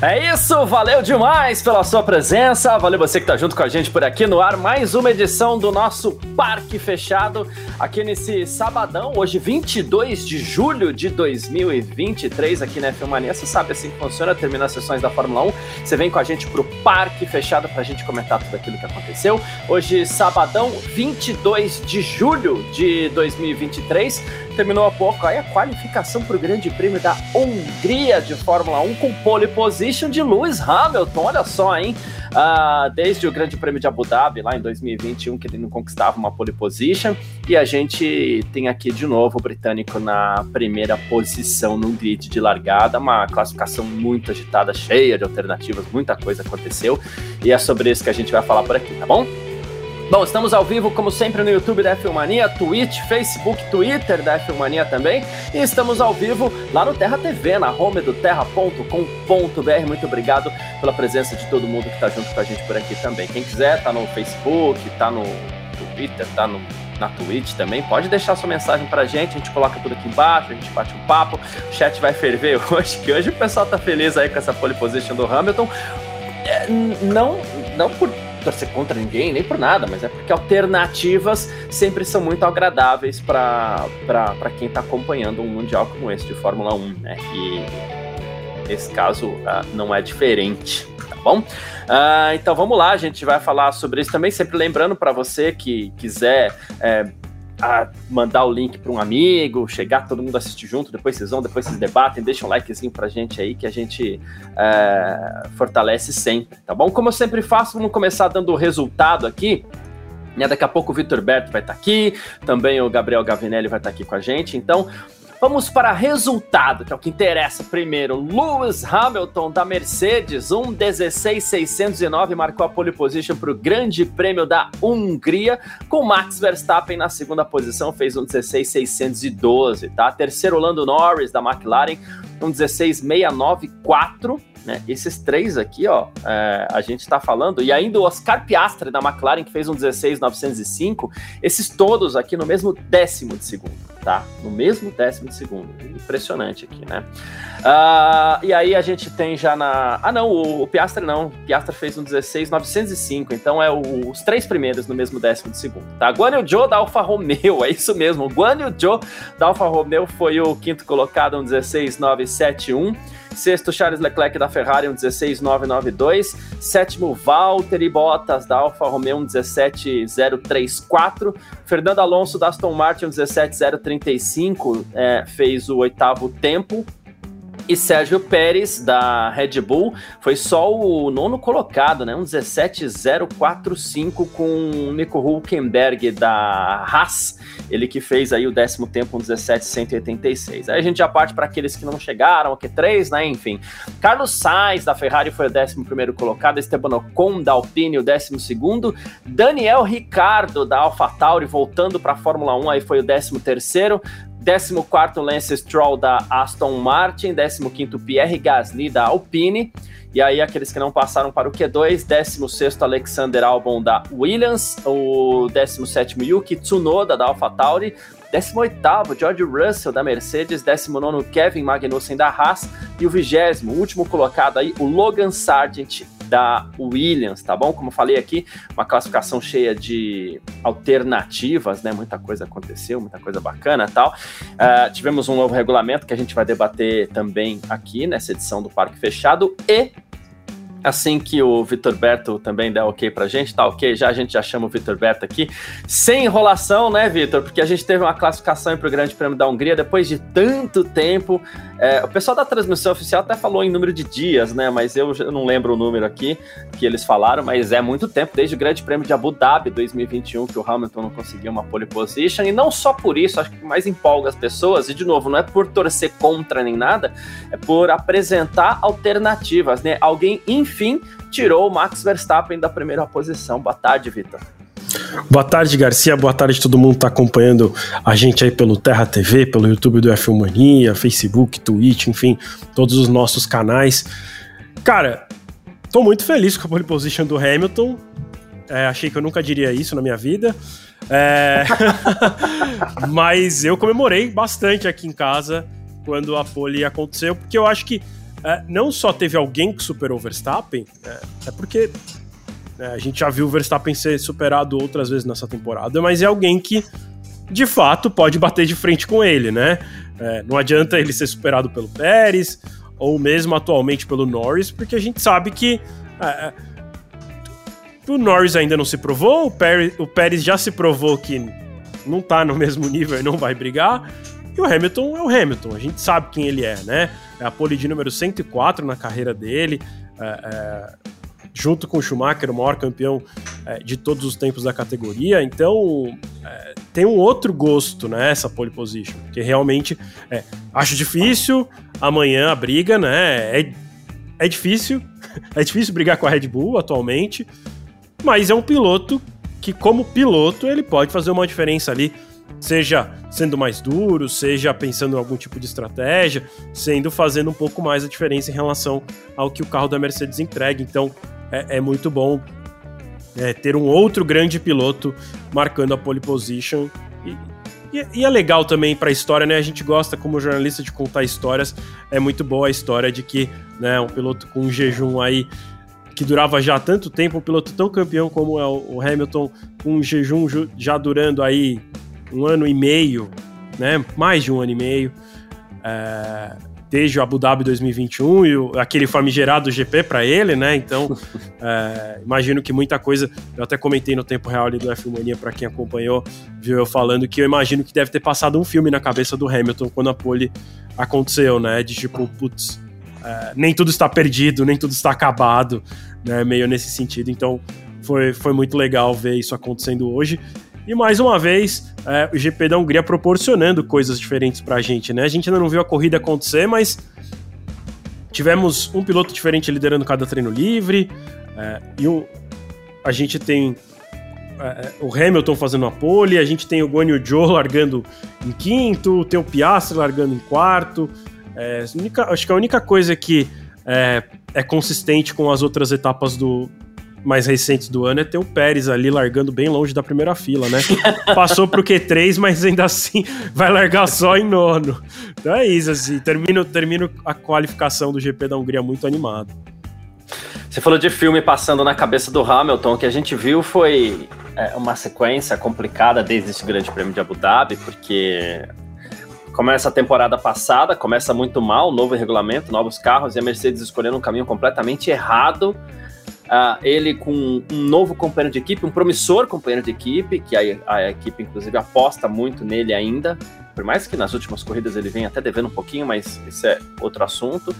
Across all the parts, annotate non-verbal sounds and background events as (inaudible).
É isso, valeu demais pela sua presença, valeu você que tá junto com a gente por aqui no ar, mais uma edição do nosso Parque Fechado, aqui nesse sabadão, hoje 22 de julho de 2023, aqui na Filmania, você sabe assim que funciona, termina as sessões da Fórmula 1, você vem com a gente pro Parque Fechado pra gente comentar tudo aquilo que aconteceu, hoje sabadão, 22 de julho de 2023, terminou há pouco aí a qualificação para o Grande Prêmio da Hungria de Fórmula 1 com pole position de Lewis Hamilton. Olha só, hein? Uh, desde o Grande Prêmio de Abu Dhabi, lá em 2021, que ele não conquistava uma pole position. E a gente tem aqui de novo o britânico na primeira posição no grid de largada. Uma classificação muito agitada, cheia de alternativas, muita coisa aconteceu. E é sobre isso que a gente vai falar por aqui, tá bom? Bom, estamos ao vivo, como sempre, no YouTube da Filmania, Twitch, Facebook, Twitter da Filmania também. E estamos ao vivo lá no Terra TV, na home do terra.com.br. Muito obrigado pela presença de todo mundo que está junto com a gente por aqui também. Quem quiser, tá no Facebook, tá no Twitter, tá no na Twitch também. Pode deixar sua mensagem pra gente, a gente coloca tudo aqui embaixo, a gente bate um papo. O chat vai ferver (laughs) hoje, que hoje o pessoal tá feliz aí com essa pole position do Hamilton. É, não, não por torcer contra ninguém, nem por nada, mas é porque alternativas sempre são muito agradáveis para quem está acompanhando um Mundial como esse de Fórmula 1, né? E nesse caso uh, não é diferente, tá bom? Uh, então vamos lá, a gente vai falar sobre isso também, sempre lembrando para você que quiser. É, a mandar o link para um amigo, chegar todo mundo assistir junto, depois vocês vão, depois vocês debatem, deixa um likezinho pra gente aí que a gente é, fortalece sempre, tá bom? Como eu sempre faço, vamos começar dando o resultado aqui. Né? Daqui a pouco o Vitor Berto vai estar tá aqui, também o Gabriel Gavinelli vai estar tá aqui com a gente. Então, Vamos para resultado, que é o que interessa primeiro. Lewis Hamilton da Mercedes, 1.16.609, marcou a pole position para o Grande Prêmio da Hungria, com Max Verstappen na segunda posição, fez 1.16.612, tá? Terceiro, Lando Norris da McLaren, 1.16.694. Né? Esses três aqui, ó, é, a gente está falando, e ainda o Oscar Piastri da McLaren, que fez um 16,905, esses todos aqui no mesmo décimo de segundo, tá? No mesmo décimo de segundo. Impressionante aqui, né? Uh, e aí a gente tem já na. Ah, não, o, o Piastri não. O Piastri fez um 16,905, então é o, os três primeiros no mesmo décimo de segundo, tá? Guan Yu Zhou da Alfa Romeo, (laughs) é isso mesmo. Guan Yu Zhou da Alfa Romeo foi o quinto colocado, um 16,971. Sexto, Charles Leclerc da Ferrari, um 16,992. Sétimo, Valtteri Bottas da Alfa Romeo, um 17,034. Fernando Alonso da Aston Martin, um 17,035, é, fez o oitavo tempo. E Sérgio Pérez, da Red Bull, foi só o nono colocado, né? Um 17,045 com Nico Hulkenberg, da Haas, ele que fez aí o décimo tempo, um 17,186. Aí a gente já parte para aqueles que não chegaram, o Q3, né? Enfim. Carlos Sainz, da Ferrari, foi o décimo primeiro colocado. Esteban Ocon, da Alpine, o décimo segundo. Daniel Ricardo, da AlphaTauri, voltando para a Fórmula 1, aí foi o décimo terceiro. 14 Lance Stroll da Aston Martin, 15 Pierre Gasly da Alpine, e aí aqueles que não passaram para o Q2, 16 Alexander Albon da Williams, o 17 Yuki Tsunoda da AlphaTauri, 18º, George Russell da Mercedes, 19º, Kevin Magnussen da Haas. E o 20 último colocado aí, o Logan Sargent da Williams, tá bom? Como falei aqui, uma classificação cheia de alternativas, né? Muita coisa aconteceu, muita coisa bacana tal. Uh, tivemos um novo regulamento que a gente vai debater também aqui nessa edição do Parque Fechado e assim que o Vitor Berto também der ok pra gente, tá ok, já a gente já chama o Vitor Berto aqui, sem enrolação, né, Vitor? Porque a gente teve uma classificação para o Grande Prêmio da Hungria depois de tanto tempo. É, o pessoal da transmissão oficial até falou em número de dias, né? Mas eu, eu não lembro o número aqui que eles falaram, mas é muito tempo, desde o Grande Prêmio de Abu Dhabi 2021, que o Hamilton não conseguiu uma pole position, e não só por isso, acho que mais empolga as pessoas, e de novo, não é por torcer contra nem nada, é por apresentar alternativas, né? Alguém, enfim, tirou o Max Verstappen da primeira posição. Boa tarde, Vitor. Boa tarde, Garcia. Boa tarde, todo mundo que tá acompanhando a gente aí pelo Terra TV, pelo YouTube do F1 Mania, Facebook, Twitch, enfim, todos os nossos canais. Cara, tô muito feliz com a pole position do Hamilton. É, achei que eu nunca diria isso na minha vida. É... (laughs) Mas eu comemorei bastante aqui em casa quando a pole aconteceu, porque eu acho que é, não só teve alguém que superou o Verstappen, é, é porque a gente já viu o Verstappen ser superado outras vezes nessa temporada, mas é alguém que de fato pode bater de frente com ele, né? É, não adianta ele ser superado pelo Pérez ou mesmo atualmente pelo Norris, porque a gente sabe que é, é o Norris ainda não se provou, o Pérez, o Pérez já se provou que não tá no mesmo nível e não vai brigar. E o Hamilton é o Hamilton, a gente sabe quem ele é, né? É a pole de número 104 na carreira dele, é, é, junto com o Schumacher, o maior campeão é, de todos os tempos da categoria. Então, é, tem um outro gosto, né, pole position, que realmente é, acho difícil. Amanhã a briga, né? É, é difícil, (laughs) é difícil brigar com a Red Bull atualmente, mas é um piloto que, como piloto, ele pode fazer uma diferença ali seja sendo mais duro, seja pensando em algum tipo de estratégia, sendo fazendo um pouco mais a diferença em relação ao que o carro da Mercedes entrega. Então é, é muito bom é, ter um outro grande piloto marcando a pole position. E, e, é legal também para a história, né? A gente gosta, como jornalista, de contar histórias. É muito boa a história de que né, um piloto com um jejum aí que durava já tanto tempo, um piloto tão campeão como é o Hamilton, com um jejum já durando aí um ano e meio, né? Mais de um ano e meio. É, desde o Abu Dhabi 2021 e o, aquele famigerado GP para ele, né? Então, (laughs) é, imagino que muita coisa. Eu até comentei no tempo real ali do F1 Mania para quem acompanhou, viu eu falando que eu imagino que deve ter passado um filme na cabeça do Hamilton quando a pole aconteceu, né? De tipo, putz, é, nem tudo está perdido, nem tudo está acabado, né? Meio nesse sentido. Então, foi, foi muito legal ver isso acontecendo hoje. E mais uma vez, é, o GP da Hungria proporcionando coisas diferentes pra gente, né? A gente ainda não viu a corrida acontecer, mas tivemos um piloto diferente liderando cada treino livre, é, e um, a gente tem é, o Hamilton fazendo a pole, a gente tem o Guanyu Zhou (laughs) largando em quinto, tem o Piastri largando em quarto. É, única, acho que a única coisa que é, é consistente com as outras etapas do, mais recentes do ano é ter o Pérez ali largando bem longe da primeira fila, né? (laughs) Passou pro Q3, mas ainda assim vai largar só em nono. Então é isso, assim, termino, termino a qualificação do GP da Hungria muito animado. Você falou de filme passando na cabeça do Hamilton, o que a gente viu foi é, uma sequência complicada desde esse grande prêmio de Abu Dhabi, porque começa a temporada passada, começa muito mal, novo regulamento, novos carros, e a Mercedes escolhendo um caminho completamente errado Uh, ele com um novo companheiro de equipe, um promissor companheiro de equipe, que a, a, equipe inclusive aposta muito nele ainda, por mais que nas últimas corridas ele venha até devendo um pouquinho, mas isso é outro assunto.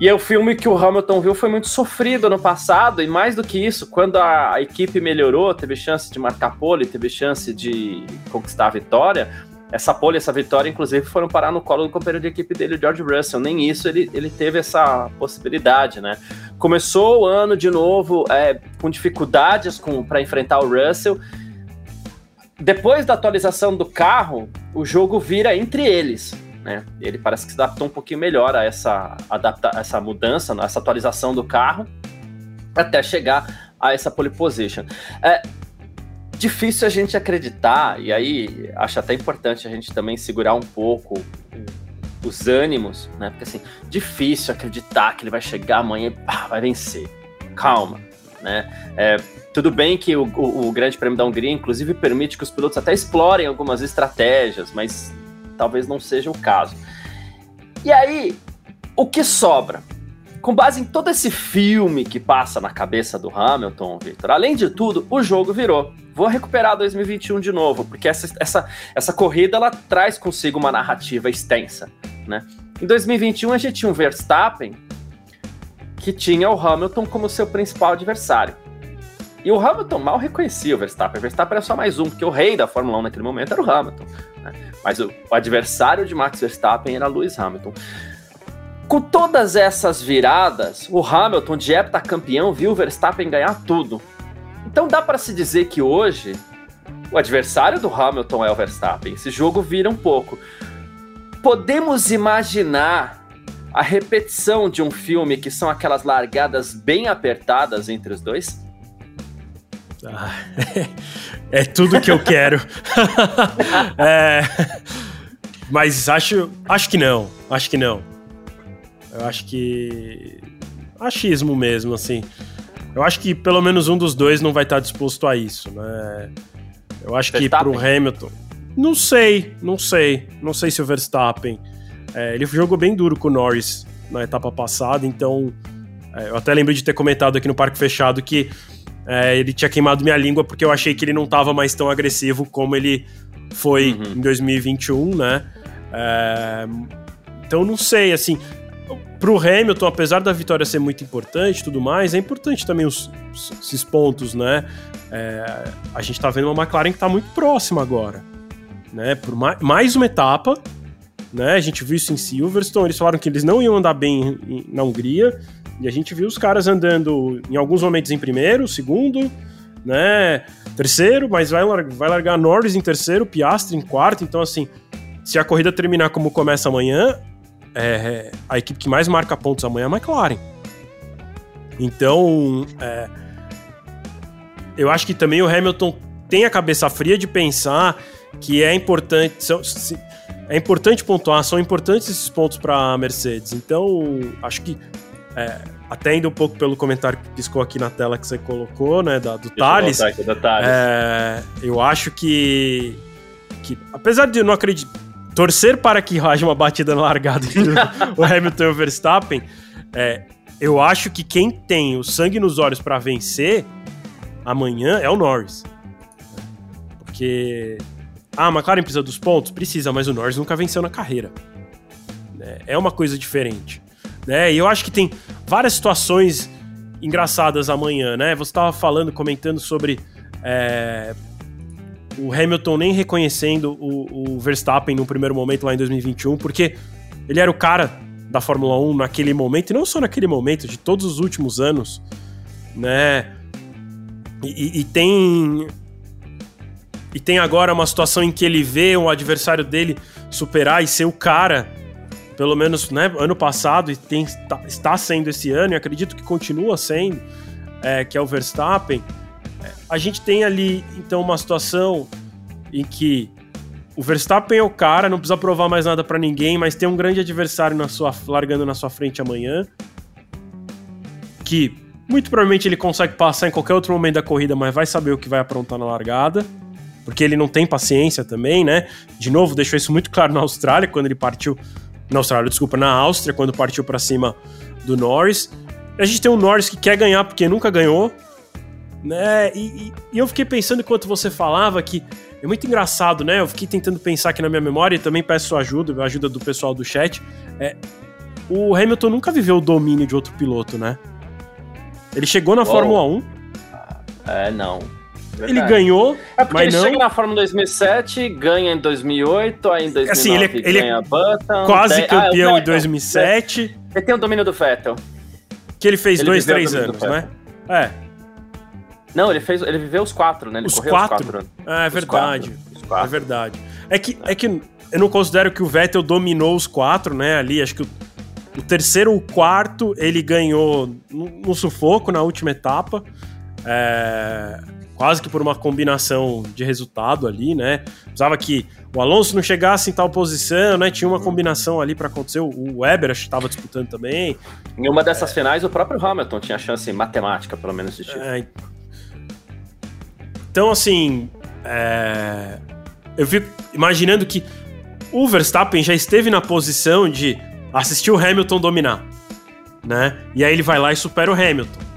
E é o filme que o Hamilton viu foi muito sofrido no passado, e mais do que isso, quando a, a equipe melhorou, teve chance de marcar pole, teve chance de conquistar a vitória, essa pole, essa vitória, inclusive, foram parar no colo do companheiro de equipe dele, George Russell. Nem isso ele, ele teve essa possibilidade, né? Começou o ano de novo é, com dificuldades para enfrentar o Russell. Depois da atualização do carro, o jogo vira entre eles. Né? Ele parece que se adaptou um pouquinho melhor a essa, adapta, essa mudança, essa atualização do carro, até chegar a essa pole position. É, difícil a gente acreditar, e aí acho até importante a gente também segurar um pouco os ânimos, né? Porque assim, difícil acreditar que ele vai chegar amanhã e ah, vai vencer. Calma, né? É, tudo bem que o, o, o, Grande Prêmio da Hungria, inclusive, permite que os pilotos até explorem algumas estratégias, mas talvez não seja o caso. E aí, o que sobra? com base em todo esse filme que passa na cabeça do Hamilton, Victor, além de tudo, o jogo virou. Vou recuperar 2021 de novo, porque essa, essa, essa corrida ela traz consigo uma narrativa extensa. Né? Em 2021, a gente tinha um Verstappen que tinha o Hamilton como seu principal adversário. E o Hamilton mal reconhecia o Verstappen. O Verstappen era só mais um, porque o rei da Fórmula 1 naquele momento era o Hamilton. Né? Mas o, o adversário de Max Verstappen era Lewis Hamilton. Com todas essas viradas, o Hamilton, de heptacampeão, viu o Verstappen ganhar tudo. Então dá para se dizer que hoje o adversário do Hamilton é o Verstappen. Esse jogo vira um pouco. Podemos imaginar a repetição de um filme que são aquelas largadas bem apertadas entre os dois? Ah, (laughs) é tudo que eu quero. (laughs) é, mas acho, acho que não. Acho que não. Eu acho que. Achismo mesmo, assim. Eu acho que pelo menos um dos dois não vai estar disposto a isso, né? Eu acho que pro Hamilton. Não sei, não sei. Não sei se o Verstappen. É, ele jogou bem duro com o Norris na etapa passada, então. É, eu até lembrei de ter comentado aqui no Parque Fechado que é, ele tinha queimado minha língua porque eu achei que ele não estava mais tão agressivo como ele foi uhum. em 2021, né? É, então não sei, assim. Pro Hamilton, apesar da vitória ser muito importante e tudo mais, é importante também os, esses pontos, né? É, a gente tá vendo uma McLaren que tá muito próxima agora, né? Por mais, uma etapa, né? A gente viu isso em Silverstone, eles falaram que eles não iam andar bem na Hungria, e a gente viu os caras andando em alguns momentos em primeiro, segundo, né? Terceiro, mas vai, vai largar Norris em terceiro, Piastri em quarto, então assim, se a corrida terminar como começa amanhã, é, a equipe que mais marca pontos amanhã é a McLaren. Então, é, eu acho que também o Hamilton tem a cabeça fria de pensar que é importante. São, é importante pontuar, são importantes esses pontos para a Mercedes. Então, acho que é, até indo um pouco pelo comentário que piscou aqui na tela que você colocou, né, da, do Thales, eu, Thales. É, eu acho que, que, apesar de eu não acreditar, torcer para que haja uma batida na largada entre (laughs) o Hamilton e o Verstappen, é, eu acho que quem tem o sangue nos olhos para vencer amanhã é o Norris. Porque. Ah, a McLaren precisa dos pontos? Precisa, mas o Norris nunca venceu na carreira. É, é uma coisa diferente. Né? E eu acho que tem várias situações engraçadas amanhã, né? Você estava falando, comentando sobre é, o Hamilton nem reconhecendo o, o, Verstappen no primeiro momento lá em 2021, porque ele era o cara da Fórmula 1 naquele momento, e não só naquele momento, de todos os últimos anos, né? E, e, tem. E tem agora uma situação em que ele vê o adversário dele superar e ser o cara, pelo menos né, ano passado, e tem, tá, está sendo esse ano, e acredito que continua sendo, é, que é o Verstappen a gente tem ali, então, uma situação em que o Verstappen é o cara, não precisa provar mais nada para ninguém, mas tem um grande adversário na sua, largando na sua frente amanhã. Que muito provavelmente ele consegue passar em qualquer outro momento da corrida, mas vai saber o que vai aprontar na largada. Porque ele não tem paciência também, né? De novo, deixou isso muito claro na Austrália, quando ele partiu. Na Austrália, desculpa, na Áustria, quando partiu para cima do Norris. A gente tem um Norris que quer ganhar porque nunca ganhou, né? E, e, eu fiquei pensando enquanto você falava que é muito engraçado, né? Eu fiquei tentando pensar aqui na minha memória e também peço sua ajuda, a ajuda do pessoal do chat. É, o Hamilton nunca viveu o domínio de outro piloto, né? Ele chegou na. Fórmula 1. É, não. Verdade. Ele ganhou, é porque mas ele não... chega na Fórmula 2007, ganha em 2008, aí em 2009 assim, ele, é- ele é Button, quase tem... campeão ah, em 2007. Ele tem o domínio do Vettel. Que ele fez ele dois, três anos, né? É. Não, ele fez, ele viveu os quatro, né? Ele os quatro? os quatro. Ah, é verdade. Quatro. Quatro. É verdade. É que, é que eu não considero que o Vettel dominou os quatro, né? Ali, acho que o, o terceiro ou o quarto ele ganhou no, no sufoco na última etapa. É, quase que por uma combinação de resultado ali, né? Precisava que o Alonso não chegasse em tal posição, né? Tinha uma combinação ali para acontecer. O Weber acho que estava disputando também. Em uma dessas é... finais, o próprio Hamilton tinha chance matemática, pelo menos, de. É, então, assim, é... eu fico imaginando que o Verstappen já esteve na posição de assistir o Hamilton dominar, né? E aí ele vai lá e supera o Hamilton.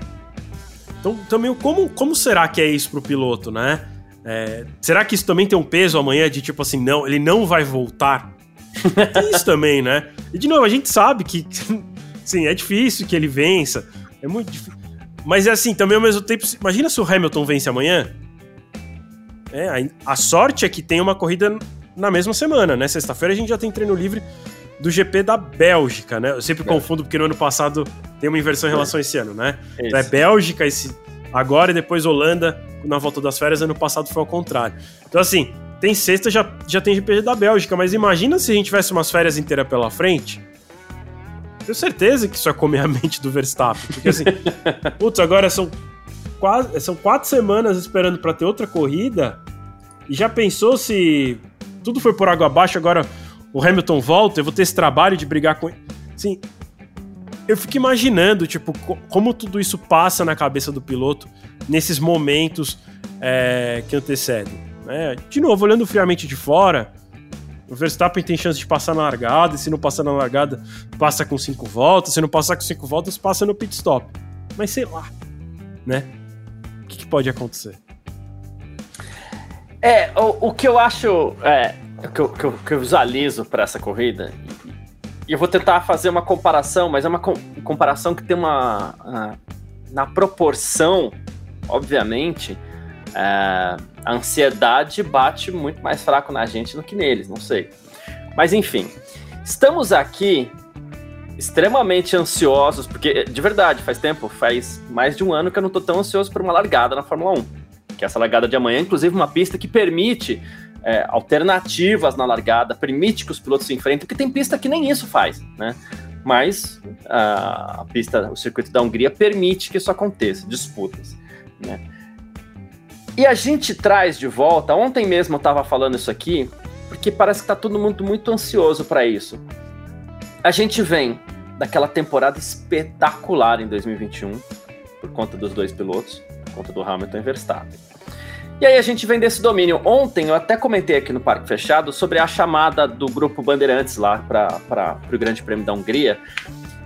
Então, também, como, como será que é isso pro piloto, né? É... será que isso também tem um peso amanhã de tipo assim, não, ele não vai voltar? (laughs) tem isso também, né? E de novo, a gente sabe que, (laughs) sim, é difícil que ele vença, é muito difícil. Mas é assim, também ao mesmo tempo, imagina se o Hamilton vence amanhã, é, a, sorte é que tem uma corrida na mesma semana, né? Sexta-feira a gente já tem treino livre do GP da Bélgica, né? Eu sempre é. confundo porque no ano passado tem uma inversão em relação a esse ano, né? Então é Bélgica esse, agora e depois Holanda na volta das férias. Ano passado foi ao contrário. Então, assim, tem sexta, já, já tem GP da Bélgica, mas imagina se a gente tivesse umas férias inteiras pela frente. Tenho certeza que isso é comer a mente do Verstappen. Porque assim, (laughs) putz, agora são quase são quatro semanas esperando para ter outra corrida. E já pensou se tudo foi por água abaixo, agora o Hamilton volta, eu vou ter esse trabalho de brigar com ele. Sim. Eu fico imaginando, tipo, como tudo isso passa na cabeça do piloto nesses momentos é, que antecedem. Né? De novo, olhando friamente de fora, o Verstappen tem chance de passar na largada, e se não passar na largada, passa com cinco voltas, se não passar com cinco voltas, passa no pit stop. Mas sei lá, né? O que, que pode acontecer? É, o, o que eu acho, é, que, eu, que, eu, que eu visualizo para essa corrida, e eu vou tentar fazer uma comparação, mas é uma com, comparação que tem uma. Uh, na proporção, obviamente, uh, a ansiedade bate muito mais fraco na gente do que neles, não sei. Mas enfim, estamos aqui extremamente ansiosos, porque de verdade, faz tempo, faz mais de um ano que eu não tô tão ansioso por uma largada na Fórmula 1. Que é essa largada de amanhã, inclusive uma pista que permite é, alternativas na largada, permite que os pilotos se enfrentem, porque tem pista que nem isso faz, né? Mas a, pista, o circuito da Hungria permite que isso aconteça, disputas, né? E a gente traz de volta, ontem mesmo eu estava falando isso aqui, porque parece que está todo mundo muito ansioso para isso. A gente vem daquela temporada espetacular em 2021, por conta dos dois pilotos, por conta do Hamilton e Verstappen. E aí a gente vem desse domínio. Ontem eu até comentei aqui no Parque Fechado sobre a chamada do grupo Bandeirantes lá para o Grande Prêmio da Hungria,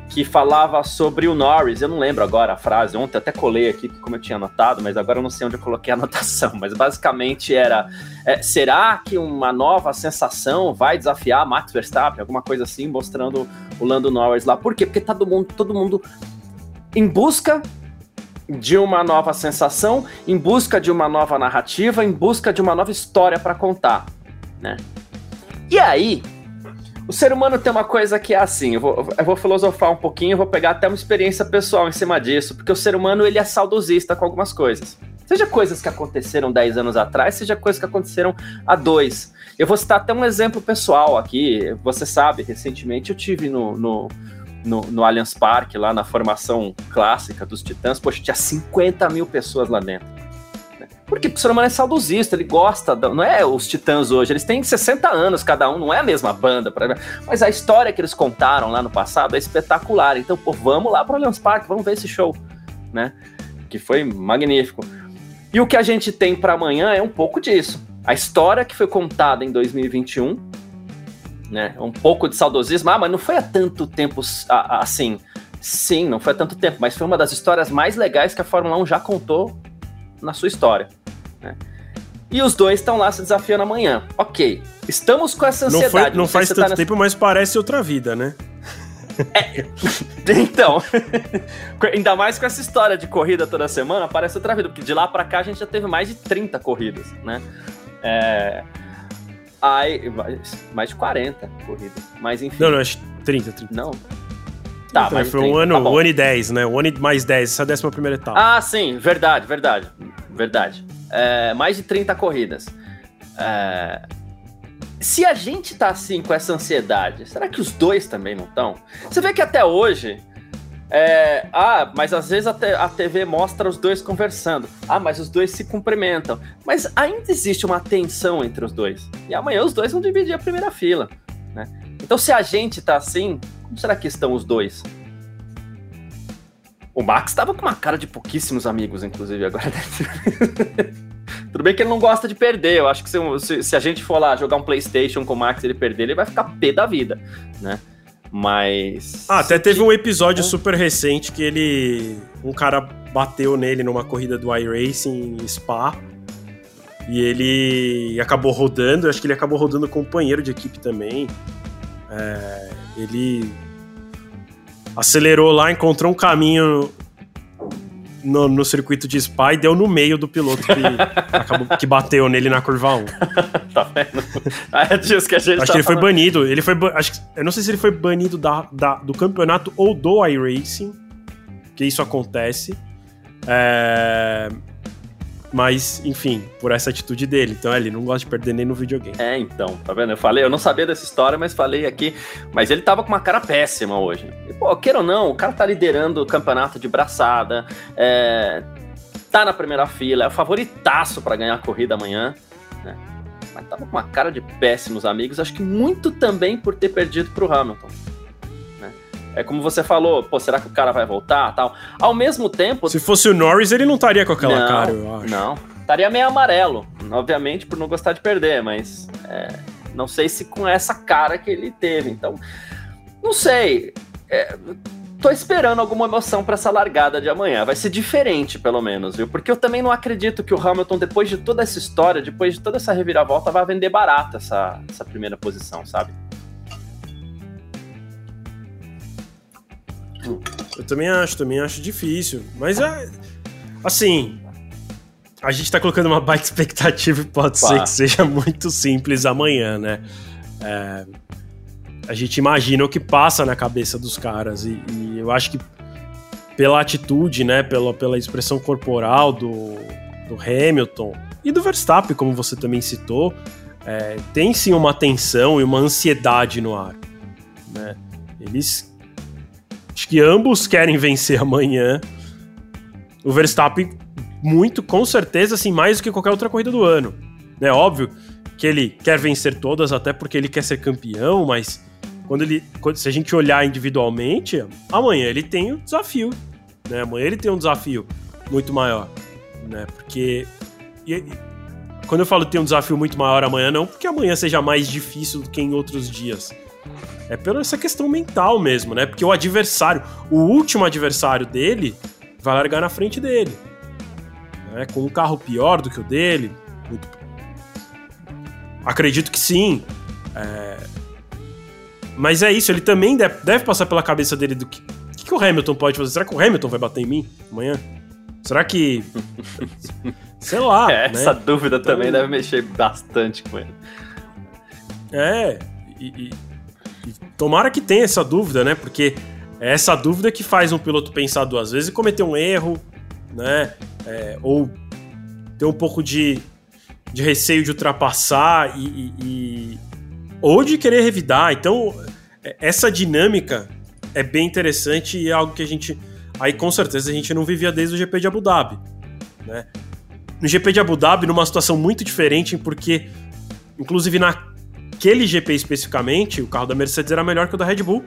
que falava sobre o Norris. Eu não lembro agora a frase, ontem até colei aqui como eu tinha anotado, mas agora eu não sei onde eu coloquei a (laughs) anotação. Mas basicamente era: é, será que uma nova sensação vai desafiar Max Verstappen? Alguma coisa assim, mostrando o Lando Norris lá. Por quê? Porque tá todo mundo, todo mundo em busca de uma nova sensação, em busca de uma nova narrativa, em busca de uma nova história para contar, né? E aí, o ser humano tem uma coisa que é assim, eu vou, eu vou filosofar um pouquinho, eu vou pegar até uma experiência pessoal em cima disso, porque o ser humano ele é saudosista com algumas coisas. Seja coisas que aconteceram 10 anos atrás, seja coisas que aconteceram há dois. Eu vou citar até um exemplo pessoal aqui. Você sabe, recentemente eu tive no, no no, no Allianz Parque, lá na formação clássica dos Titãs, poxa, tinha 50 mil pessoas lá dentro. Né? Porque o ser humano é saudosista, ele gosta, da, não é os Titãs hoje, eles têm 60 anos cada um, não é a mesma banda, pra, mas a história que eles contaram lá no passado é espetacular. Então, pô, vamos lá para o Allianz Parque, vamos ver esse show, né? Que foi magnífico. E o que a gente tem para amanhã é um pouco disso. A história que foi contada em 2021 né? Um pouco de saudosismo, ah, mas não foi há tanto tempo assim. Sim, não foi há tanto tempo, mas foi uma das histórias mais legais que a Fórmula 1 já contou na sua história. Né? E os dois estão lá se desafiando amanhã. Ok, estamos com essa ansiedade. Não, foi, não, não faz tanto tá tempo, mas parece outra vida, né? É, (laughs) então, (laughs) ainda mais com essa história de corrida toda semana, parece outra vida, porque de lá para cá a gente já teve mais de 30 corridas, né? É, Aí, mais de 40 corridas. Mas enfim. Não, não, acho 30, 30. Não. Tá, então, mas foi 30, um ano, tá um ano e 10, né? Um ano e mais 10, essa é a décima primeira etapa. Ah, sim, verdade, verdade. Verdade. É, mais de 30 corridas. É, se a gente tá assim com essa ansiedade, será que os dois também não estão? Você vê que até hoje é, ah, mas às vezes a, te, a, TV mostra os dois conversando. Ah, mas os dois se cumprimentam. Mas ainda existe uma tensão entre os dois. E amanhã os dois vão dividir a primeira fila. Né? Então, se a gente tá assim, como será que estão os dois? O Max estava com uma cara de pouquíssimos amigos, inclusive, agora. (laughs) Tudo bem que ele não gosta de perder. Eu acho que se, se, a gente for lá jogar um PlayStation com o Max e ele perder, ele vai ficar pé da vida, né? Mas. Ah, até teve um episódio super recente que ele. Um cara bateu nele numa corrida do iRacing em Spa. E ele acabou rodando, acho que ele acabou rodando companheiro de equipe também. É, ele acelerou lá, encontrou um caminho no, no, circuito de Spa e deu no meio do piloto que, (laughs) acabou, que bateu nele na curva 1. (laughs) tá vendo? é disso que a gente Acho tá que ele falando. foi banido. Ele foi, acho que, eu não sei se ele foi banido da, da, do campeonato ou do iRacing, que isso acontece. É... Mas, enfim, por essa atitude dele. Então, ele não gosta de perder nem no videogame. É, então, tá vendo? Eu falei, eu não sabia dessa história, mas falei aqui. Mas ele tava com uma cara péssima hoje. E, pô, queira ou não, o cara tá liderando o campeonato de braçada, é, tá na primeira fila, é o favoritaço para ganhar a corrida amanhã, né? Mas tava com uma cara de péssimos amigos, acho que muito também por ter perdido pro Hamilton. É como você falou, pô, será que o cara vai voltar tal? Ao mesmo tempo. Se fosse o Norris, ele não estaria com aquela não, cara, eu acho. Não, estaria meio amarelo, obviamente, por não gostar de perder, mas é, não sei se com essa cara que ele teve. Então, não sei. É, tô esperando alguma emoção para essa largada de amanhã. Vai ser diferente, pelo menos, viu? Porque eu também não acredito que o Hamilton, depois de toda essa história, depois de toda essa reviravolta, vai vender barata essa, essa primeira posição, sabe? Eu também acho, também acho difícil. Mas é. Assim. A gente tá colocando uma baita expectativa e pode Pá. ser que seja muito simples amanhã, né? É, a gente imagina o que passa na cabeça dos caras. E, e eu acho que pela atitude, né, pela, pela expressão corporal do, do Hamilton e do Verstappen, como você também citou, é, tem sim uma tensão e uma ansiedade no ar. Né? Eles. Acho que ambos querem vencer amanhã. O Verstappen, muito, com certeza, assim, mais do que qualquer outra corrida do ano. É óbvio que ele quer vencer todas, até porque ele quer ser campeão, mas quando ele, se a gente olhar individualmente, amanhã ele tem um desafio, né? Amanhã ele tem um desafio muito maior, né? Porque e, quando eu falo ter um desafio muito maior amanhã, não porque amanhã seja mais difícil do que em outros dias. É pela essa questão mental mesmo, né? Porque o adversário, o último adversário dele, vai largar na frente dele. Né? Com um carro pior do que o dele. Muito... Acredito que sim. É... Mas é isso, ele também deve, deve passar pela cabeça dele do que, que, que o Hamilton pode fazer. Será que o Hamilton vai bater em mim amanhã? Será que. (laughs) Sei lá. É, né? Essa dúvida então, também deve mexer bastante com ele. É, e, e, e, tomara que tenha essa dúvida, né? Porque é essa dúvida que faz um piloto pensar duas vezes e cometer um erro, né? É, ou ter um pouco de, de receio de ultrapassar e, e ou de querer revidar. Então, é, essa dinâmica é bem interessante e é algo que a gente. Aí com certeza a gente não vivia desde o GP de Abu Dhabi. Né? No GP de Abu Dhabi, numa situação muito diferente, porque, inclusive naquele GP especificamente, o carro da Mercedes era melhor que o da Red Bull.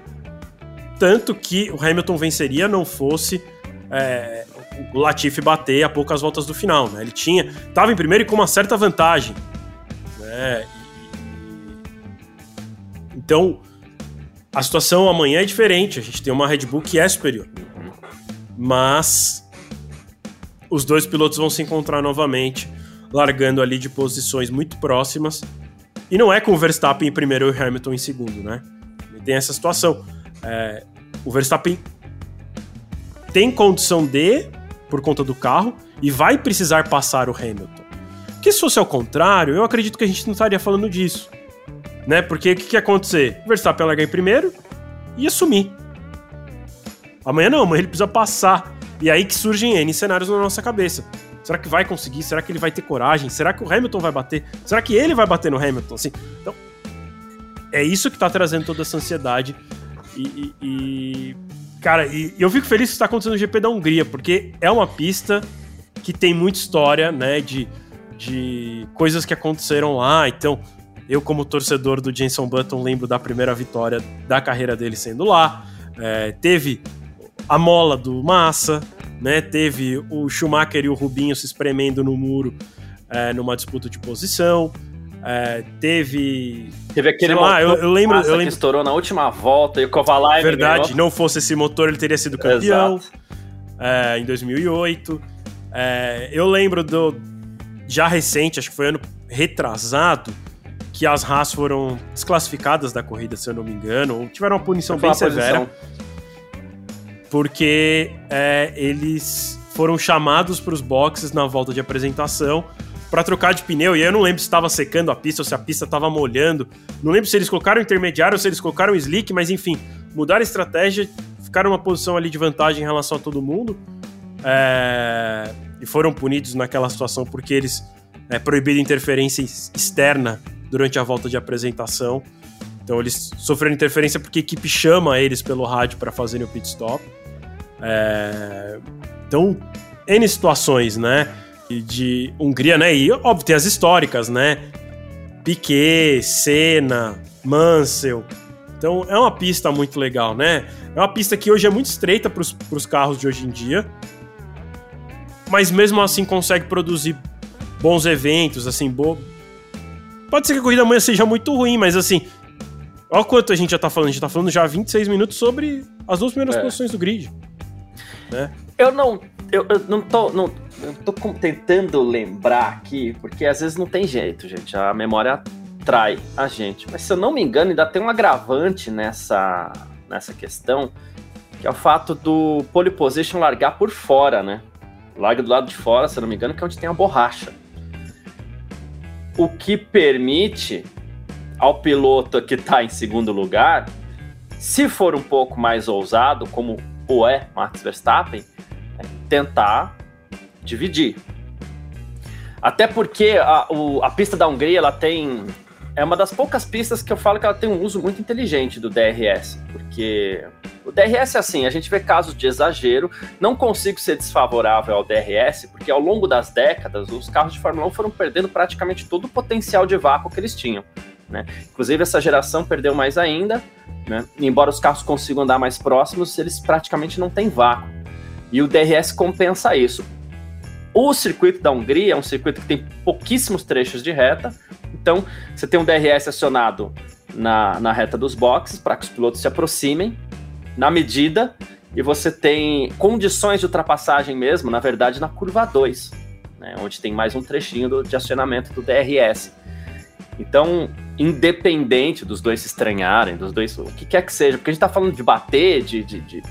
Tanto que o Hamilton venceria não fosse é, o Latifi bater a poucas voltas do final. Né? Ele tinha. estava em primeiro e com uma certa vantagem. Né? Então, a situação amanhã é diferente. A gente tem uma Red Bull que é superior. Mas os dois pilotos vão se encontrar novamente, largando ali de posições muito próximas. E não é com o Verstappen em primeiro e o Hamilton em segundo, né? Tem essa situação. É, o Verstappen tem condição de, por conta do carro, e vai precisar passar o Hamilton. Que se fosse ao contrário, eu acredito que a gente não estaria falando disso né? Porque o que, que ia acontecer? O Verstappen ia largar em primeiro e assumir. Amanhã não, amanhã ele precisa passar. E aí que surgem N cenários na nossa cabeça. Será que vai conseguir? Será que ele vai ter coragem? Será que o Hamilton vai bater? Será que ele vai bater no Hamilton? Assim, então, é isso que tá trazendo toda essa ansiedade. E, e, e cara, e, eu fico feliz que está acontecendo no GP da Hungria, porque é uma pista que tem muita história, né, de, de coisas que aconteceram lá. Então, eu, como torcedor do Jenson Button, lembro da primeira vitória da carreira dele sendo lá. É, teve a mola do Massa, né? Teve o Schumacher e o Rubinho se espremendo no muro é, numa disputa de posição. É, teve. Teve aquele lá, eu, eu, lembro, eu lembro. que estourou na última volta e o Kovalainen. Verdade, ganhou. não fosse esse motor, ele teria sido campeão é, em 2008. É, eu lembro do. Já recente, acho que foi ano retrasado, que as Haas foram desclassificadas da corrida, se eu não me engano, ou tiveram uma punição bem severa. Porque é, eles foram chamados para os boxes na volta de apresentação para trocar de pneu. E eu não lembro se estava secando a pista ou se a pista estava molhando. Não lembro se eles colocaram intermediário ou se eles colocaram slick, mas enfim, mudaram a estratégia, ficaram uma posição ali de vantagem em relação a todo mundo. é, e foram punidos naquela situação porque eles é, proibiram interferência externa durante a volta de apresentação. Então eles sofreram interferência porque a equipe chama eles pelo rádio para fazerem o pit stop. É, então, N situações, né? De Hungria, né? E óbvio, tem as históricas, né? Piquet, Senna, Mansell. Então é uma pista muito legal, né? É uma pista que hoje é muito estreita para os carros de hoje em dia, mas mesmo assim consegue produzir bons eventos, assim, bo... pode ser que a corrida amanhã seja muito ruim, mas assim, olha quanto a gente já tá falando, a gente tá falando já 26 minutos sobre as duas primeiras é. posições do grid. Né? Eu não, eu, eu não tô, não, eu tô tentando lembrar aqui, porque às vezes não tem jeito, gente, a memória trai a gente. Mas se eu não me engano, ainda tem um agravante nessa, nessa questão, que é o fato do pole position largar por fora, né? Larga do lado de fora, se eu não me engano, que é onde tem a borracha. O que permite ao piloto que está em segundo lugar, se for um pouco mais ousado, como o é Max Verstappen, é tentar dividir. Até porque a, o, a pista da Hungria ela tem é uma das poucas pistas que eu falo que ela tem um uso muito inteligente do DRS, porque o DRS é assim, a gente vê casos de exagero, não consigo ser desfavorável ao DRS, porque ao longo das décadas os carros de Fórmula 1 foram perdendo praticamente todo o potencial de vácuo que eles tinham. Né? Inclusive essa geração perdeu mais ainda, né? embora os carros consigam andar mais próximos, eles praticamente não têm vácuo. E o DRS compensa isso. O circuito da Hungria é um circuito que tem pouquíssimos trechos de reta, então você tem um DRS acionado na, na reta dos boxes para que os pilotos se aproximem na medida e você tem condições de ultrapassagem mesmo, na verdade, na curva 2, né, onde tem mais um trechinho do, de acionamento do DRS. Então, independente dos dois se estranharem, dos dois, o que quer que seja, porque a gente está falando de bater, de, de, de,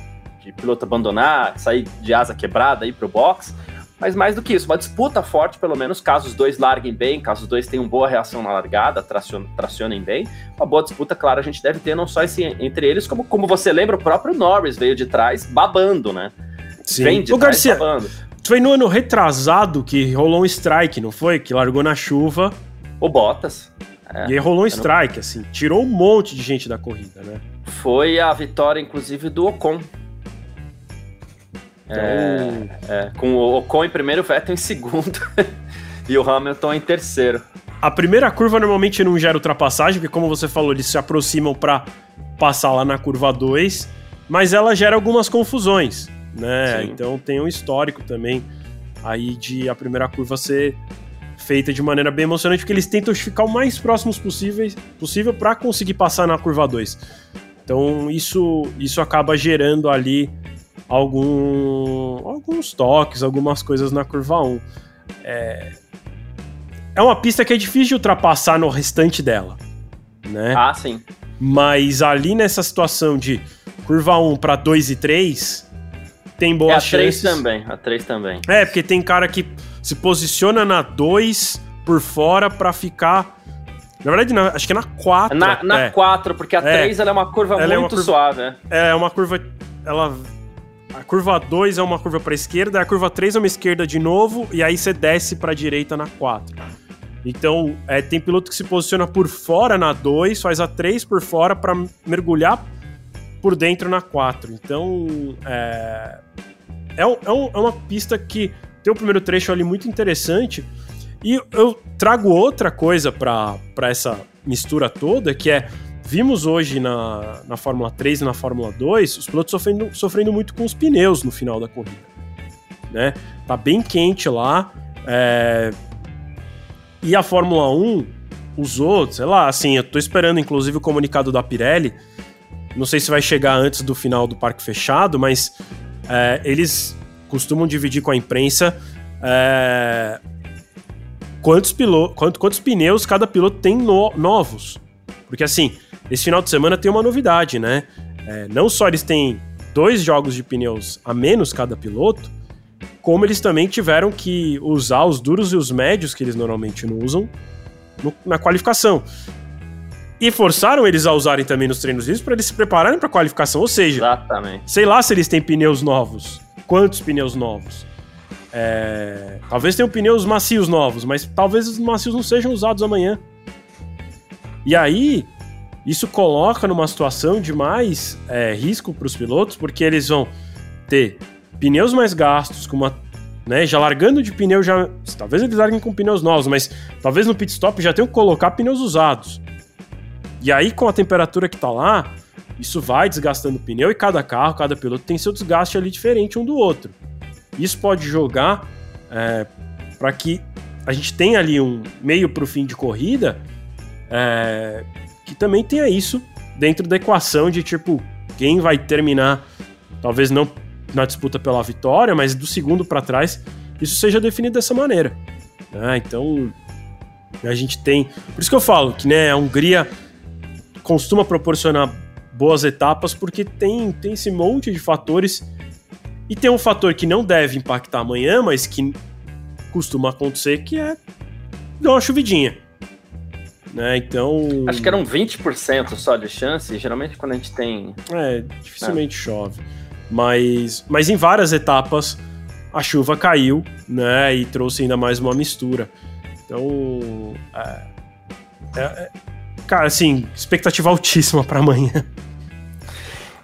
de, piloto abandonar, sair de asa quebrada, ir para o box, mas mais do que isso, uma disputa forte, pelo menos, caso os dois larguem bem, caso os dois tenham boa reação na largada, tracionem, tracionem bem. Uma boa disputa, claro, a gente deve ter não só esse, entre eles, como, como você lembra, o próprio Norris veio de trás babando, né? Sim. Vem de Ô, trás Garcia, babando. Foi no ano retrasado que rolou um strike, não foi? Que largou na chuva. O Bottas. É, e aí rolou um strike, assim, tirou um monte de gente da corrida, né? Foi a vitória, inclusive, do Ocon então... É, é, com o Ocon em primeiro, o Vettel em segundo (laughs) e o Hamilton em terceiro. A primeira curva normalmente não gera ultrapassagem, porque como você falou, eles se aproximam para passar lá na curva 2, mas ela gera algumas confusões, né? Sim. Então tem um histórico também aí de a primeira curva ser feita de maneira bem emocionante, porque eles tentam ficar o mais próximos possíveis, possível para conseguir passar na curva 2. Então isso, isso acaba gerando ali algum, alguns toques, algumas coisas na curva 1. É, é uma pista que é difícil de ultrapassar no restante dela, né? Ah, sim. Mas ali nessa situação de curva 1 para 2 e 3, tem boas é, a chances. A 3 também, a 3 também. É, porque tem cara que se posiciona na 2 por fora para ficar na verdade, não, acho que é na 4. Na, na é. 4, porque a 3 é. é uma curva ela muito é uma curva, suave. Né? É, uma curva. Ela a curva 2 é uma curva para esquerda, a curva 3 é uma esquerda de novo, e aí você desce para direita na 4. Então, é, tem piloto que se posiciona por fora na 2, faz a 3 por fora para mergulhar por dentro na 4. Então, é, é, é, um, é, uma pista que tem o primeiro trecho ali muito interessante. E eu trago outra coisa para essa mistura toda, que é Vimos hoje na, na Fórmula 3 e na Fórmula 2 os pilotos sofrendo, sofrendo muito com os pneus no final da corrida. Né? Tá bem quente lá. É... E a Fórmula 1 usou, sei lá, assim, eu tô esperando inclusive o comunicado da Pirelli. Não sei se vai chegar antes do final do parque fechado, mas é, eles costumam dividir com a imprensa é, quantos, pilotos, quantos, quantos pneus cada piloto tem no, novos. Porque assim, esse final de semana tem uma novidade, né? É, não só eles têm dois jogos de pneus a menos cada piloto, como eles também tiveram que usar os duros e os médios que eles normalmente não usam no, na qualificação. E forçaram eles a usarem também nos treinos livres para eles se prepararem para a qualificação. Ou seja, Exatamente. sei lá se eles têm pneus novos quantos pneus novos? É, talvez tenham pneus macios novos, mas talvez os macios não sejam usados amanhã. E aí, isso coloca numa situação de mais é, risco para os pilotos, porque eles vão ter pneus mais gastos, com uma, né, já largando de pneu, já, talvez eles larguem com pneus novos, mas talvez no pit stop já tenham que colocar pneus usados. E aí, com a temperatura que está lá, isso vai desgastando o pneu e cada carro, cada piloto tem seu desgaste ali diferente um do outro. Isso pode jogar é, para que a gente tenha ali um meio para o fim de corrida é, que também tenha isso dentro da equação de tipo quem vai terminar, talvez não na disputa pela vitória, mas do segundo para trás, isso seja definido dessa maneira. Né? Então a gente tem, por isso que eu falo que né, a Hungria costuma proporcionar boas etapas porque tem, tem esse monte de fatores e tem um fator que não deve impactar amanhã, mas que costuma acontecer, que é dar uma chuvidinha. Né? Então. Acho que eram 20% só de chance, geralmente quando a gente tem. É, dificilmente é. chove. Mas, mas em várias etapas a chuva caiu, né? E trouxe ainda mais uma mistura. Então. É, é, é cara, assim, expectativa altíssima para amanhã.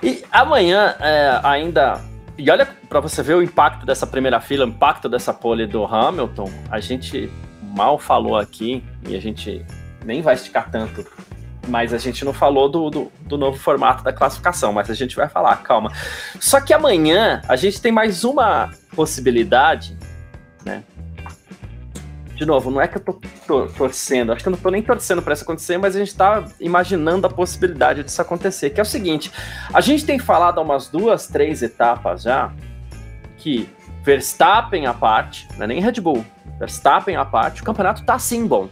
E amanhã é, ainda e olha para você ver o impacto dessa primeira fila, o impacto dessa pole do Hamilton. A gente mal falou aqui e a gente nem vai esticar tanto. Mas a gente não falou do, do, do novo formato da classificação, mas a gente vai falar, calma. Só que amanhã a gente tem mais uma possibilidade, né? De novo, não é que eu tô, tô torcendo, acho que eu não tô nem torcendo para isso acontecer, mas a gente tá imaginando a possibilidade disso acontecer, que é o seguinte, a gente tem falado há umas duas, três etapas já, que Verstappen à parte, não é nem Red Bull, Verstappen à parte, o campeonato tá sim bom.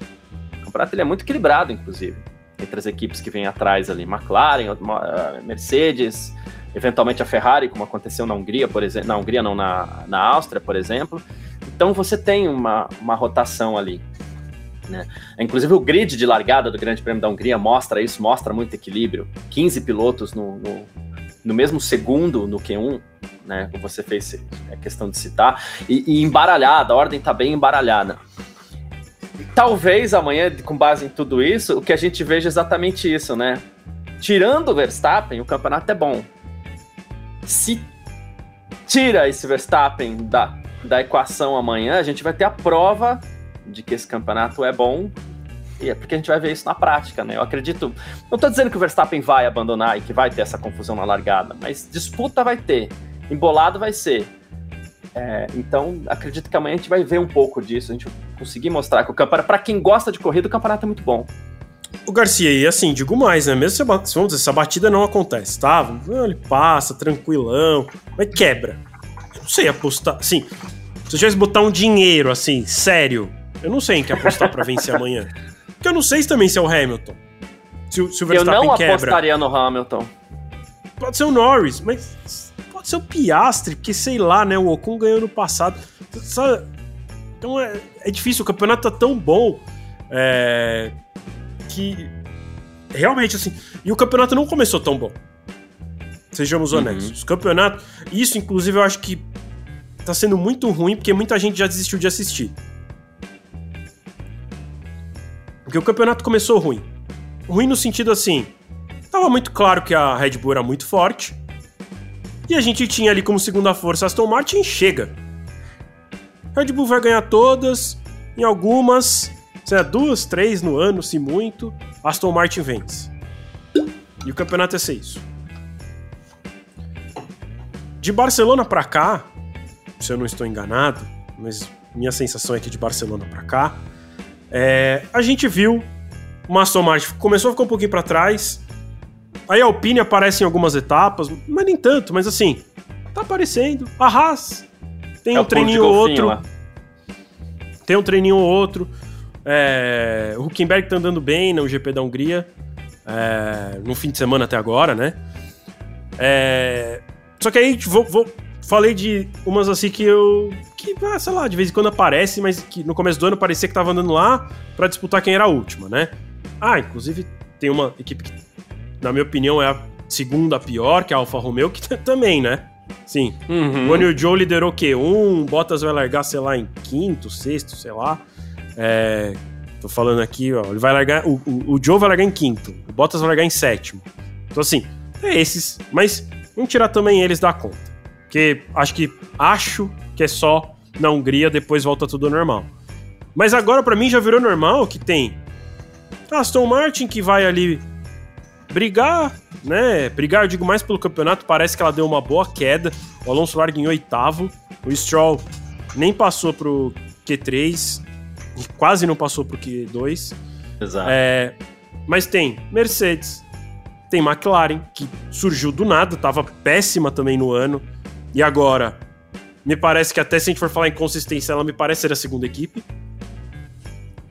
O campeonato ele é muito equilibrado, inclusive, entre as equipes que vêm atrás ali, McLaren, Mercedes, eventualmente a Ferrari, como aconteceu na Hungria, por exemplo, na Hungria não, na, na Áustria, por exemplo, então você tem uma, uma rotação ali. Né? Inclusive o grid de largada do Grande Prêmio da Hungria mostra isso, mostra muito equilíbrio. 15 pilotos no, no, no mesmo segundo no Q1, né? Você fez é questão de citar, e, e embaralhada, a ordem está bem embaralhada. Talvez amanhã, com base em tudo isso, o que a gente veja é exatamente isso, né? Tirando o Verstappen, o campeonato é bom. Se tira esse Verstappen da, da equação amanhã, a gente vai ter a prova de que esse campeonato é bom. E é porque a gente vai ver isso na prática, né? Eu acredito. Não estou dizendo que o Verstappen vai abandonar e que vai ter essa confusão na largada, mas disputa vai ter, embolado vai ser. É, então, acredito que amanhã a gente vai ver um pouco disso, a gente vai conseguir mostrar que o campeonato, para quem gosta de corrida, o campeonato é muito bom. O Garcia, e assim, digo mais, né? Mesmo se, vamos dizer, essa batida não acontece, tá? Ele passa, tranquilão, mas quebra. Não sei apostar. Assim, se eu tivesse botar um dinheiro, assim, sério, eu não sei em que apostar pra vencer amanhã. Porque eu não sei também se é o Hamilton. Se, se o Verstappen Eu não quebra. apostaria no Hamilton. Pode ser o Norris, mas pode ser o Piastre, porque sei lá, né? O Ocon ganhou no passado. Sabe? Então é, é difícil, o campeonato tá tão bom é, que realmente assim. E o campeonato não começou tão bom. Sejamos uhum. honestos. Uhum. O campeonato. Isso, inclusive, eu acho que tá sendo muito ruim porque muita gente já desistiu de assistir. Porque o campeonato começou ruim. Ruim no sentido assim, tava muito claro que a Red Bull era muito forte. E a gente tinha ali como segunda força Aston Martin chega. Red Bull vai ganhar todas, em algumas, sei lá, duas, três no ano, se muito, Aston Martin vence. E o campeonato é isso. De Barcelona para cá, se eu não estou enganado, mas minha sensação é que de Barcelona para cá, é, a gente viu o Aston Martin começou a ficar um pouquinho para trás, aí a Alpine aparece em algumas etapas, mas nem tanto, mas assim, tá aparecendo. A Haas tem é um treininho ou outro. Lá. Tem um treininho ou outro. É, o Huckenberg tá andando bem no GP da Hungria. É, no fim de semana até agora, né? É, só que aí vou, vou, falei de umas assim que eu. que, ah, sei lá, de vez em quando aparece, mas que no começo do ano parecia que tava andando lá para disputar quem era a última, né? Ah, inclusive tem uma equipe que, na minha opinião, é a segunda pior, que é a Alfa Romeo, que também, né? Sim. Uhum. O Anil Joe liderou Q1, Bottas vai largar, sei lá, em quinto, sexto, sei lá. É, tô falando aqui, ó. Ele vai largar. O, o, o, Joe vai largar em quinto, o Bottas vai largar em sétimo. Então, assim, é esses. Mas vamos tirar também eles da conta. Porque acho que acho que é só na Hungria, depois volta tudo normal. Mas agora, para mim, já virou normal que tem Aston Martin que vai ali brigar, né? Brigar, eu digo mais pelo campeonato, parece que ela deu uma boa queda. O Alonso larga em oitavo, o Stroll nem passou pro Q3, quase não passou pro Q2. Exato. É, mas tem Mercedes, tem McLaren, que surgiu do nada, tava péssima também no ano, e agora me parece que até se a gente for falar em consistência, ela me parece ser a segunda equipe.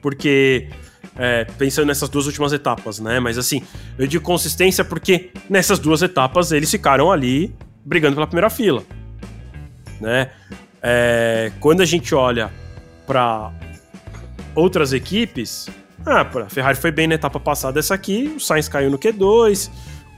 Porque é, pensando nessas duas últimas etapas, né? Mas assim, eu digo consistência porque nessas duas etapas eles ficaram ali brigando pela primeira fila, né? É, quando a gente olha para outras equipes, ah, a Ferrari foi bem na etapa passada essa aqui, o Sainz caiu no Q2,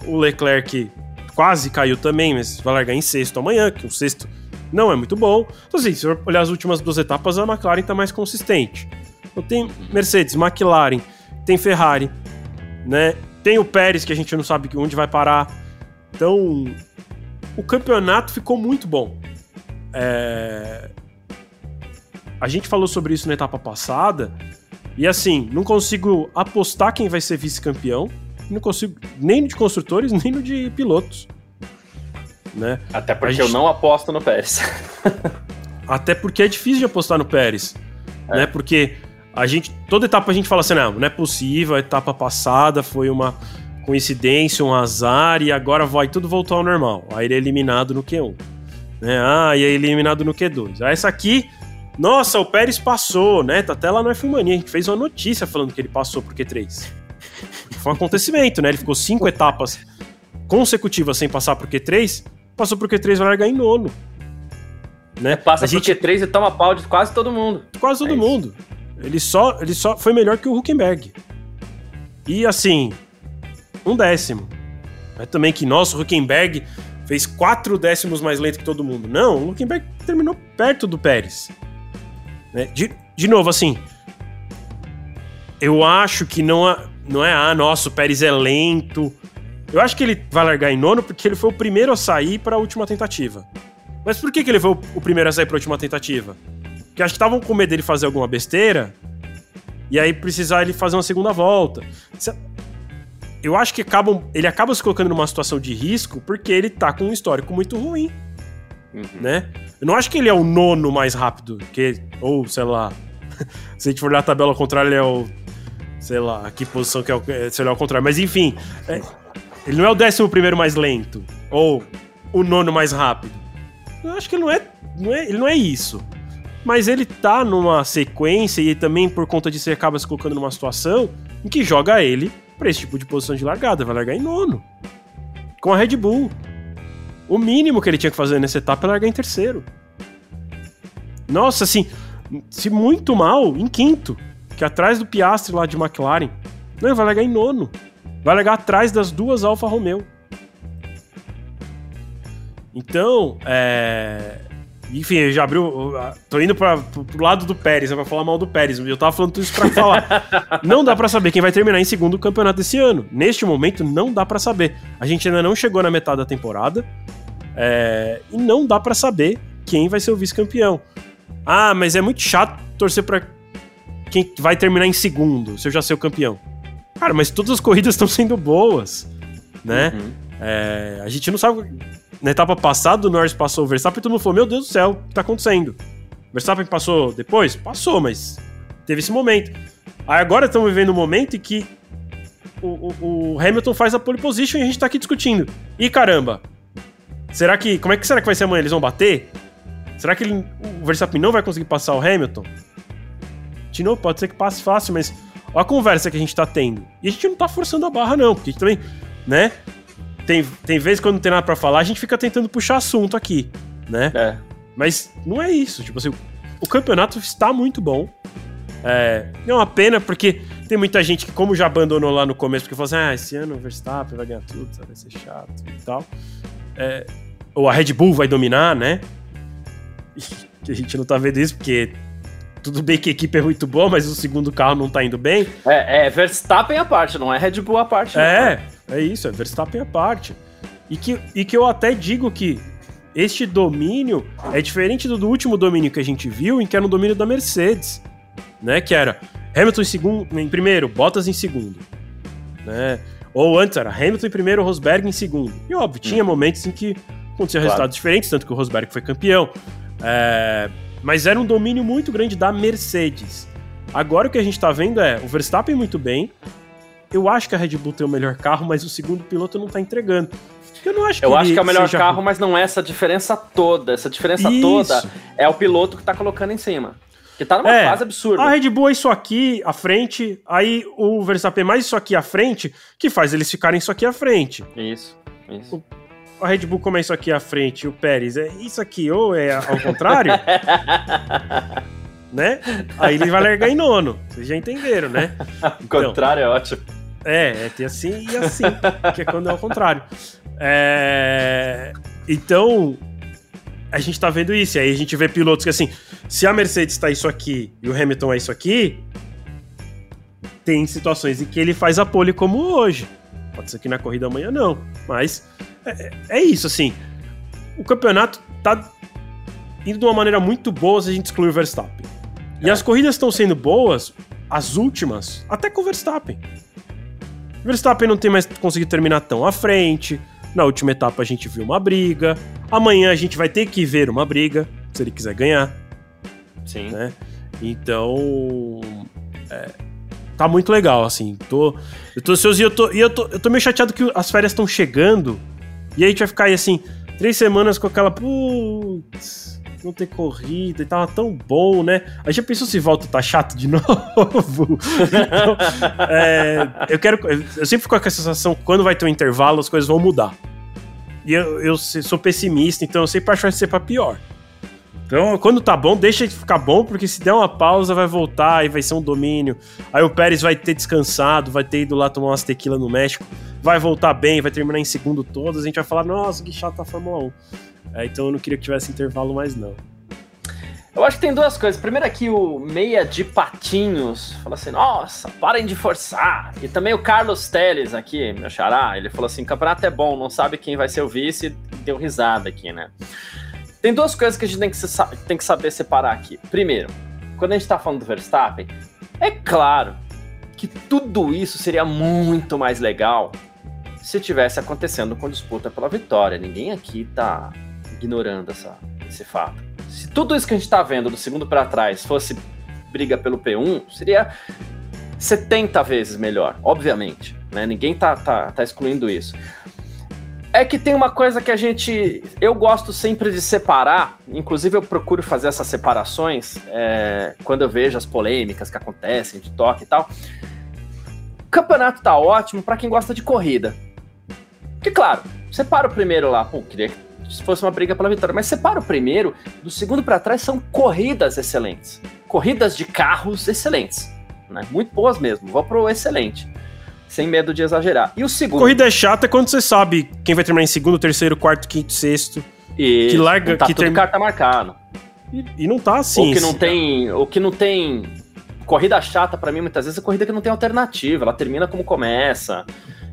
o Leclerc quase caiu também, mas vai largar em sexto amanhã, que o sexto não é muito bom. Então, assim, se eu olhar as últimas duas etapas, a McLaren está mais consistente. Então tem Mercedes, McLaren, tem Ferrari, né? Tem o Pérez, que a gente não sabe onde vai parar. Então, o campeonato ficou muito bom. É... A gente falou sobre isso na etapa passada. E assim, não consigo apostar quem vai ser vice-campeão. Não consigo nem de construtores, (laughs) nem no de pilotos. Né? Até porque gente... eu não aposto no Pérez. (laughs) Até porque é difícil de apostar no Pérez. É. Né? Porque a gente, toda etapa a gente fala assim, não, não é possível, a etapa passada foi uma coincidência, um azar, e agora vai tudo voltar ao normal. Aí ele é eliminado no Q1. Né? Ah, e é eliminado no Q2. Aí essa aqui, nossa, o Pérez passou, né? Tá até lá no F1 Mania, a gente fez uma notícia falando que ele passou pro Q3. Foi um acontecimento, né? Ele ficou cinco etapas consecutivas sem passar pro Q3, passou pro Q3 vai largar em nono. Né? Passa a pro gente... Q3 e toma pau de quase todo mundo. Quase todo é mundo. Ele só, ele só foi melhor que o Huckenberg. E assim, um décimo. É também que, nossa, o Huckenberg fez quatro décimos mais lento que todo mundo. Não, o Huckenberg terminou perto do Pérez. Né? De, de novo, assim, eu acho que não, é, não é, ah, nossa, o Pérez é lento. Eu acho que ele vai largar em nono porque ele foi o primeiro a sair para a última tentativa. Mas por que, que ele foi o primeiro a sair para a última tentativa? Porque acho que estavam com medo dele fazer alguma besteira e aí precisar ele fazer uma segunda volta. Eu acho que acabam, ele acaba se colocando numa situação de risco porque ele tá com um histórico muito ruim. Uhum. Né? Eu não acho que ele é o nono mais rápido, que, ou sei lá, (laughs) se a gente for olhar a tabela ao contrário, ele é o. Sei lá, que posição que é o. Se olhar ao contrário. Mas enfim, é, ele não é o décimo primeiro mais lento, ou o nono mais rápido. Eu acho que ele não é, não é, ele não é isso. Mas ele tá numa sequência e também por conta disso ele acaba se colocando numa situação em que joga ele para esse tipo de posição de largada. Vai largar em nono. Com a Red Bull. O mínimo que ele tinha que fazer nessa etapa é largar em terceiro. Nossa, assim, se muito mal, em quinto. Que atrás do Piastri lá de McLaren. Não, ele vai largar em nono. Vai largar atrás das duas Alfa Romeo. Então, é enfim, eu já abriu. Tô indo pra, pro lado do Pérez, né, pra falar mal do Pérez. Eu tava falando tudo isso pra falar. (laughs) não dá para saber quem vai terminar em segundo o campeonato desse ano. Neste momento, não dá para saber. A gente ainda não chegou na metade da temporada. É, e não dá para saber quem vai ser o vice-campeão. Ah, mas é muito chato torcer pra quem vai terminar em segundo, se eu já sei o campeão. Cara, mas todas as corridas estão sendo boas, né? Uhum. É, a gente não sabe na etapa passada, o Norris passou o Verstappen e todo mundo falou: Meu Deus do céu, o que tá acontecendo? O Verstappen passou depois? Passou, mas teve esse momento. Aí agora estamos vivendo um momento em que o, o, o, Hamilton faz a pole position e a gente tá aqui discutindo. E caramba, será que. Como é que será que vai ser amanhã? Eles vão bater? Será que ele, o Verstappen não vai conseguir passar o Hamilton? De novo, pode ser que passe fácil, mas olha a conversa que a gente tá tendo. E a gente não tá forçando a barra, não, porque a gente também, né? tem, tem vezes quando não tem nada pra falar, a gente fica tentando puxar assunto aqui, né? É. Mas não é isso. Tipo assim, o campeonato está muito bom. É, é uma pena porque tem muita gente que, como já abandonou lá no começo, porque falou assim: ah, esse ano o Verstappen vai ganhar tudo, vai ser chato e tal. É, ou a Red Bull vai dominar, né? Que (laughs) a gente não tá vendo isso porque tudo bem que a equipe é muito boa, mas o segundo carro não tá indo bem. É, é Verstappen à parte, não é Red Bull à parte. É, não. é isso, é Verstappen à parte. E que, e que eu até digo que este domínio é diferente do, do último domínio que a gente viu, em que era um domínio da Mercedes, né? Que era Hamilton em segundo, em primeiro, Bottas em segundo, né? Ou antes era Hamilton em primeiro, Rosberg em segundo. E óbvio, tinha hum. momentos em que aconteciam claro. resultados diferentes, tanto que o Rosberg foi campeão. É, mas era um domínio muito grande da Mercedes. Agora o que a gente tá vendo é o Verstappen muito bem. Eu acho que a Red Bull tem o melhor carro, mas o segundo piloto não tá entregando. Eu não acho que Eu acho que é o melhor seja... carro, mas não é essa diferença toda. Essa diferença Isso. toda é o piloto que tá colocando em cima. Que tá numa é, fase absurda. A Red Bull é isso aqui à frente, aí o Verstappen é mais isso aqui à frente, que faz eles ficarem isso aqui à frente. Isso, isso. O, a Red Bull começa aqui à frente, o Pérez é isso aqui, ou é ao contrário? (laughs) né? Aí ele vai largar em nono. Vocês já entenderam, né? (laughs) o então, contrário é ótimo. É, é ter assim e assim, que é quando é ao contrário. É... Então, a gente tá vendo isso. E aí a gente vê pilotos que, assim, se a Mercedes tá isso aqui e o Hamilton é isso aqui, tem situações em que ele faz a pole como hoje. Pode ser que na corrida amanhã não, mas é, é isso, assim. O campeonato tá indo de uma maneira muito boa se a gente excluir o Verstappen. E é. as corridas estão sendo boas, as últimas, até com o Verstappen. O Verstappen não tem mais conseguido terminar tão à frente. Na última etapa a gente viu uma briga. Amanhã a gente vai ter que ver uma briga, se ele quiser ganhar. Sim. Né? Então. É, tá muito legal, assim. Tô, eu tô ansioso e eu tô, e eu tô, eu tô meio chateado que as férias estão chegando. E aí a gente vai ficar aí assim, três semanas com aquela. Putz, não ter corrida e tava tão bom, né? A gente pensou se volta tá chato de (laughs) novo. então, é, eu quero. Eu sempre fico com a sensação quando vai ter um intervalo, as coisas vão mudar. E eu, eu sou pessimista, então eu sempre acho que vai ser pra pior. Então, quando tá bom, deixa de ficar bom, porque se der uma pausa, vai voltar e vai ser um domínio. Aí o Pérez vai ter descansado, vai ter ido lá tomar umas tequila no México, vai voltar bem, vai terminar em segundo todos, a gente vai falar, nossa, que chato a Fórmula 1. É, então eu não queria que tivesse intervalo mais, não. Eu acho que tem duas coisas. Primeiro aqui o Meia de Patinhos fala assim, nossa, parem de forçar. E também o Carlos Teles aqui, meu xará, ele falou assim, campeonato é bom, não sabe quem vai ser o vice, deu risada aqui, né? Tem duas coisas que a gente tem que, tem que saber separar aqui. Primeiro, quando a gente está falando do Verstappen, é claro que tudo isso seria muito mais legal se tivesse acontecendo com disputa pela vitória. Ninguém aqui está ignorando essa, esse fato. Se tudo isso que a gente está vendo do segundo para trás fosse briga pelo P1, seria 70 vezes melhor, obviamente. Né? Ninguém tá, tá, tá excluindo isso. É que tem uma coisa que a gente. Eu gosto sempre de separar, inclusive eu procuro fazer essas separações é, quando eu vejo as polêmicas que acontecem de toque e tal. O campeonato tá ótimo para quem gosta de corrida. Que claro, separa o primeiro lá, pô, queria que fosse uma briga pela vitória, mas separa o primeiro, do segundo para trás são corridas excelentes. Corridas de carros excelentes. Né? Muito boas mesmo, vou pro excelente sem medo de exagerar. E o segundo. Corrida é chata quando você sabe quem vai terminar em segundo, terceiro, quarto, quinto, sexto. E que larga, tá que tudo term... carta marcada. E, e, não tá assim. O que não tem, o que não tem corrida chata para mim muitas vezes é corrida que não tem alternativa, ela termina como começa.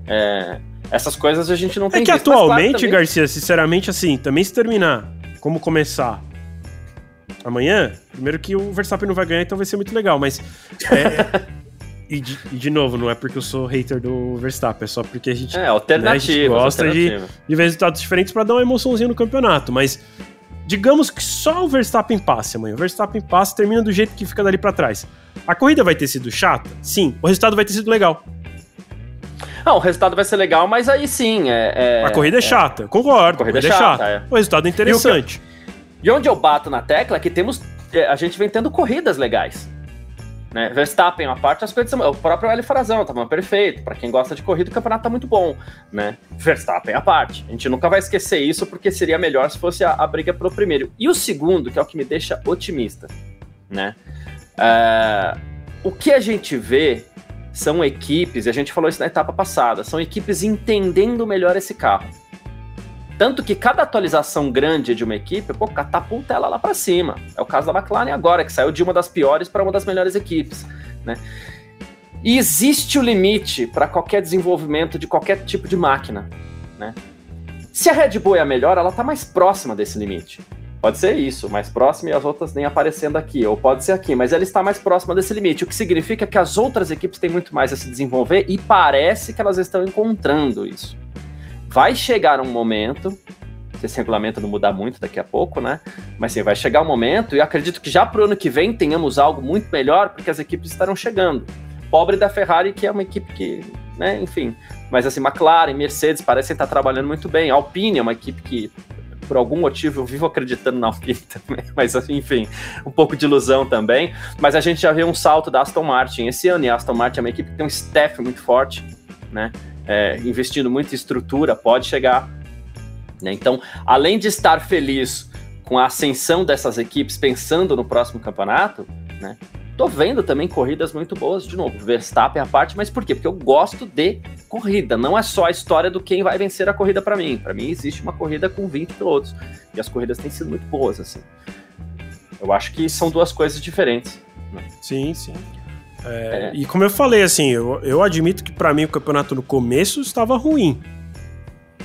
É, essas coisas a gente não é tem É que visto, atualmente, claro, também... Garcia, sinceramente assim, também se terminar como começar amanhã, primeiro que o Verstappen não vai ganhar, então vai ser muito legal, mas é, (laughs) E de, e de, novo, não é porque eu sou hater do Verstappen, é só porque a gente, é, né, a gente gosta de, de ver resultados diferentes para dar uma emoçãozinha no campeonato. Mas digamos que só o Verstappen passe amanhã. O Verstappen passa termina do jeito que fica dali para trás. A corrida vai ter sido chata? Sim. O resultado vai ter sido legal. Não, o resultado vai ser legal, mas aí sim. É, é a corrida é, é chata, concordo. A corrida, a corrida é chata. É chata. O resultado é interessante. E, e onde eu bato na tecla é que temos. É, a gente vem tendo corridas legais. Né? Verstappen, uma parte, as coisas são. O próprio L Frazão tava perfeito. Para quem gosta de corrida, o campeonato tá muito bom. Né? Verstappen, a parte. A gente nunca vai esquecer isso, porque seria melhor se fosse a, a briga pelo primeiro. E o segundo, que é o que me deixa otimista. Né? Uh, o que a gente vê são equipes, e a gente falou isso na etapa passada, são equipes entendendo melhor esse carro. Tanto que cada atualização grande de uma equipe, pô, catapulta ela lá para cima. É o caso da McLaren agora, que saiu de uma das piores para uma das melhores equipes, né? E existe o limite para qualquer desenvolvimento de qualquer tipo de máquina, né? Se a Red Bull é a melhor, ela está mais próxima desse limite. Pode ser isso, mais próxima e as outras nem aparecendo aqui, ou pode ser aqui, mas ela está mais próxima desse limite, o que significa que as outras equipes têm muito mais a se desenvolver e parece que elas estão encontrando isso. Vai chegar um momento, se esse regulamento não mudar muito daqui a pouco, né? Mas sim, vai chegar um momento, e acredito que já para o ano que vem tenhamos algo muito melhor, porque as equipes estarão chegando. Pobre da Ferrari, que é uma equipe que, né, enfim. Mas assim, McLaren, Mercedes parecem estar trabalhando muito bem. Alpine é uma equipe que por algum motivo eu vivo acreditando na Alpine (laughs) também, mas enfim, um pouco de ilusão também. Mas a gente já vê um salto da Aston Martin esse ano, e a Aston Martin é uma equipe que tem um staff muito forte, né? é, investindo muito em estrutura, pode chegar. Né? Então, além de estar feliz com a ascensão dessas equipes, pensando no próximo campeonato, né? Tô vendo também corridas muito boas, de novo, Verstappen à parte, mas por quê? Porque eu gosto de corrida, não é só a história do quem vai vencer a corrida para mim. Para mim existe uma corrida com 20 pilotos, e as corridas têm sido muito boas, assim. Eu acho que são duas coisas diferentes. Né? Sim, sim. É, é. E como eu falei, assim, eu, eu admito que para mim o campeonato no começo estava ruim.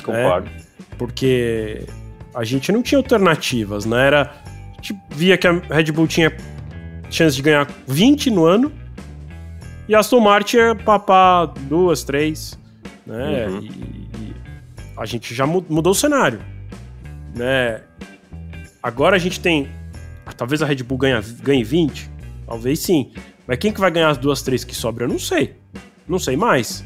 Concordo. Né? Porque a gente não tinha alternativas, né? Era, a gente via que a Red Bull tinha chance de ganhar 20 no ano e a Aston Martin ia papar duas, três, né? Uhum. E, e a gente já mudou o cenário, né? Agora a gente tem, talvez a Red Bull ganhe, ganhe 20, talvez sim. Mas quem que vai ganhar as duas, três que sobram? Eu não sei. Não sei mais.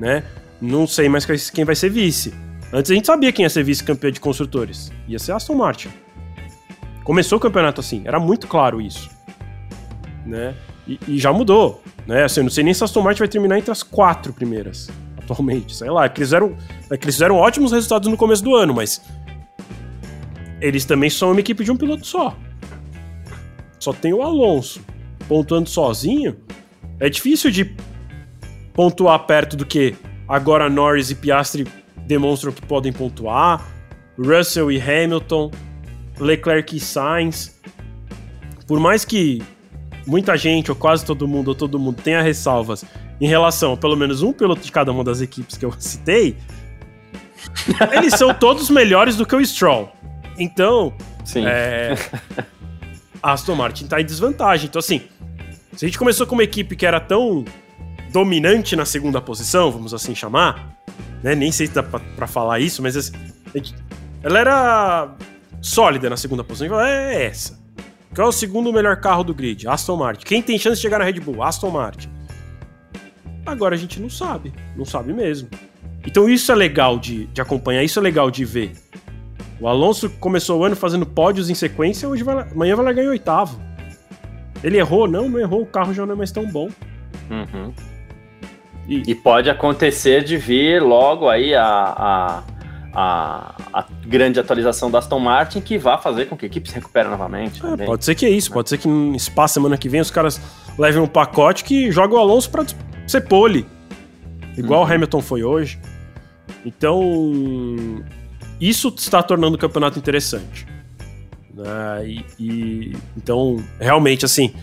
Né? Não sei mais quem vai ser vice. Antes a gente sabia quem ia ser vice-campeão de construtores. Ia ser Aston Martin. Começou o campeonato assim, era muito claro isso. Né? E, e já mudou. Né? Assim, eu não sei nem se a Aston Martin vai terminar entre as quatro primeiras atualmente. Sei lá, é que eles fizeram, é que eles fizeram ótimos resultados no começo do ano, mas eles também são uma equipe de um piloto só. Só tem o Alonso pontuando sozinho, é difícil de pontuar perto do que agora Norris e Piastri demonstram que podem pontuar, Russell e Hamilton, Leclerc e Sainz. Por mais que muita gente, ou quase todo mundo, ou todo mundo tenha ressalvas em relação a pelo menos um piloto de cada uma das equipes que eu citei, eles são (laughs) todos melhores do que o Stroll. Então, Sim. É, a (laughs) Aston Martin tá em desvantagem. Então, assim, se a gente começou com uma equipe que era tão dominante na segunda posição, vamos assim chamar, né? Nem sei se dá pra, pra falar isso, mas assim, ela era sólida na segunda posição. É essa. Qual é o segundo melhor carro do grid? Aston Martin. Quem tem chance de chegar na Red Bull? Aston Martin. Agora a gente não sabe. Não sabe mesmo. Então isso é legal de, de acompanhar, isso é legal de ver. O Alonso começou o ano fazendo pódios em sequência, hoje vai, amanhã vai lá ganhar oitavo. Ele errou? Não, não errou. O carro já não é mais tão bom. Uhum. E... e... pode acontecer de vir logo aí a, a, a, a, grande atualização da Aston Martin que vá fazer com que a equipe se recupere novamente. É, pode ser que é isso. Pode ser que no espaço semana que vem os caras levem um pacote que joga o Alonso para ser pole. Igual uhum. o Hamilton foi hoje. Então, isso está tornando o campeonato interessante. Né? E, e, então, realmente, assim,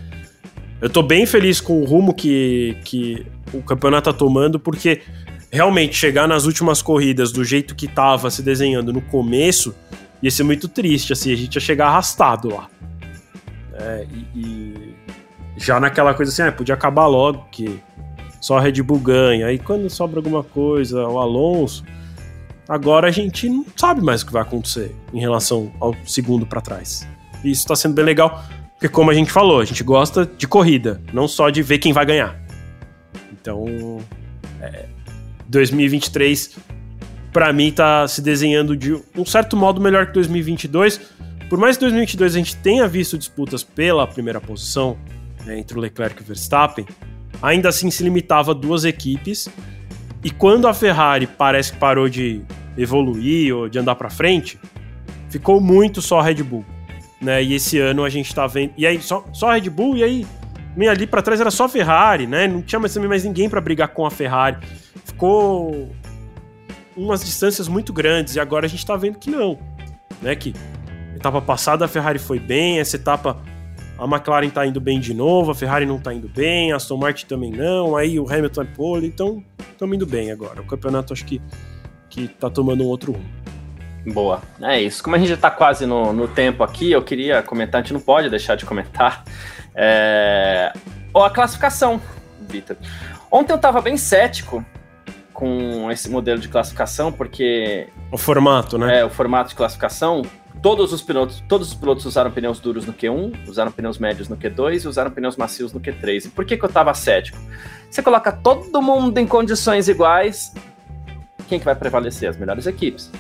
eu tô bem feliz com o rumo que, que o campeonato tá tomando, porque realmente chegar nas últimas corridas do jeito que tava se desenhando no começo ia ser muito triste, assim, a gente ia chegar arrastado lá. É, e, e, já naquela coisa assim, ah, podia acabar logo, que só a Red Bull ganha. Aí quando sobra alguma coisa, o Alonso Agora a gente não sabe mais o que vai acontecer em relação ao segundo para trás. E isso está sendo bem legal, porque como a gente falou, a gente gosta de corrida, não só de ver quem vai ganhar. Então, é, 2023 para mim tá se desenhando de um certo modo melhor que 2022. Por mais que 2022 a gente tenha visto disputas pela primeira posição né, entre o Leclerc e o Verstappen, ainda assim se limitava a duas equipes e quando a Ferrari parece que parou de evoluir ou de andar para frente, ficou muito só a Red Bull. Né? E esse ano a gente tá vendo. E aí, só, só a Red Bull, e aí, meio ali para trás era só a Ferrari, né? Não tinha mais, mais ninguém para brigar com a Ferrari. Ficou umas distâncias muito grandes, e agora a gente tá vendo que não. Né? Que etapa passada a Ferrari foi bem, essa etapa a McLaren tá indo bem de novo, a Ferrari não tá indo bem, a Aston Martin também não, aí o Hamilton é pole, então estamos indo bem agora. O campeonato acho que, que tá tomando um outro rumo. Boa, é isso. Como a gente já tá quase no, no tempo aqui, eu queria comentar, a gente não pode deixar de comentar, é... a classificação, Vitor. Ontem eu tava bem cético com esse modelo de classificação, porque... O formato, né? É, o formato de classificação, todos os pilotos, todos os pilotos usaram pneus duros no Q1, usaram pneus médios no Q2 e usaram pneus macios no Q3. E por que, que eu tava cético? Você coloca todo mundo em condições iguais, quem que vai prevalecer? As melhores equipes.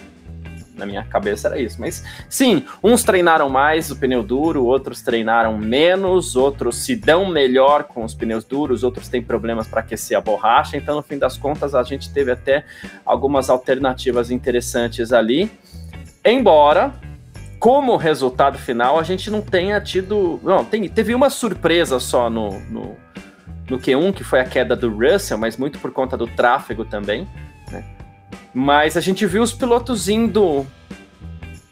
Na minha cabeça era isso. Mas sim, uns treinaram mais o pneu duro, outros treinaram menos, outros se dão melhor com os pneus duros, outros têm problemas para aquecer a borracha. Então, no fim das contas, a gente teve até algumas alternativas interessantes ali. Embora como resultado final, a gente não tenha tido. Não, tem, teve uma surpresa só no, no, no, Q1, que foi a queda do Russell, mas muito por conta do tráfego também. Mas a gente viu os pilotos indo.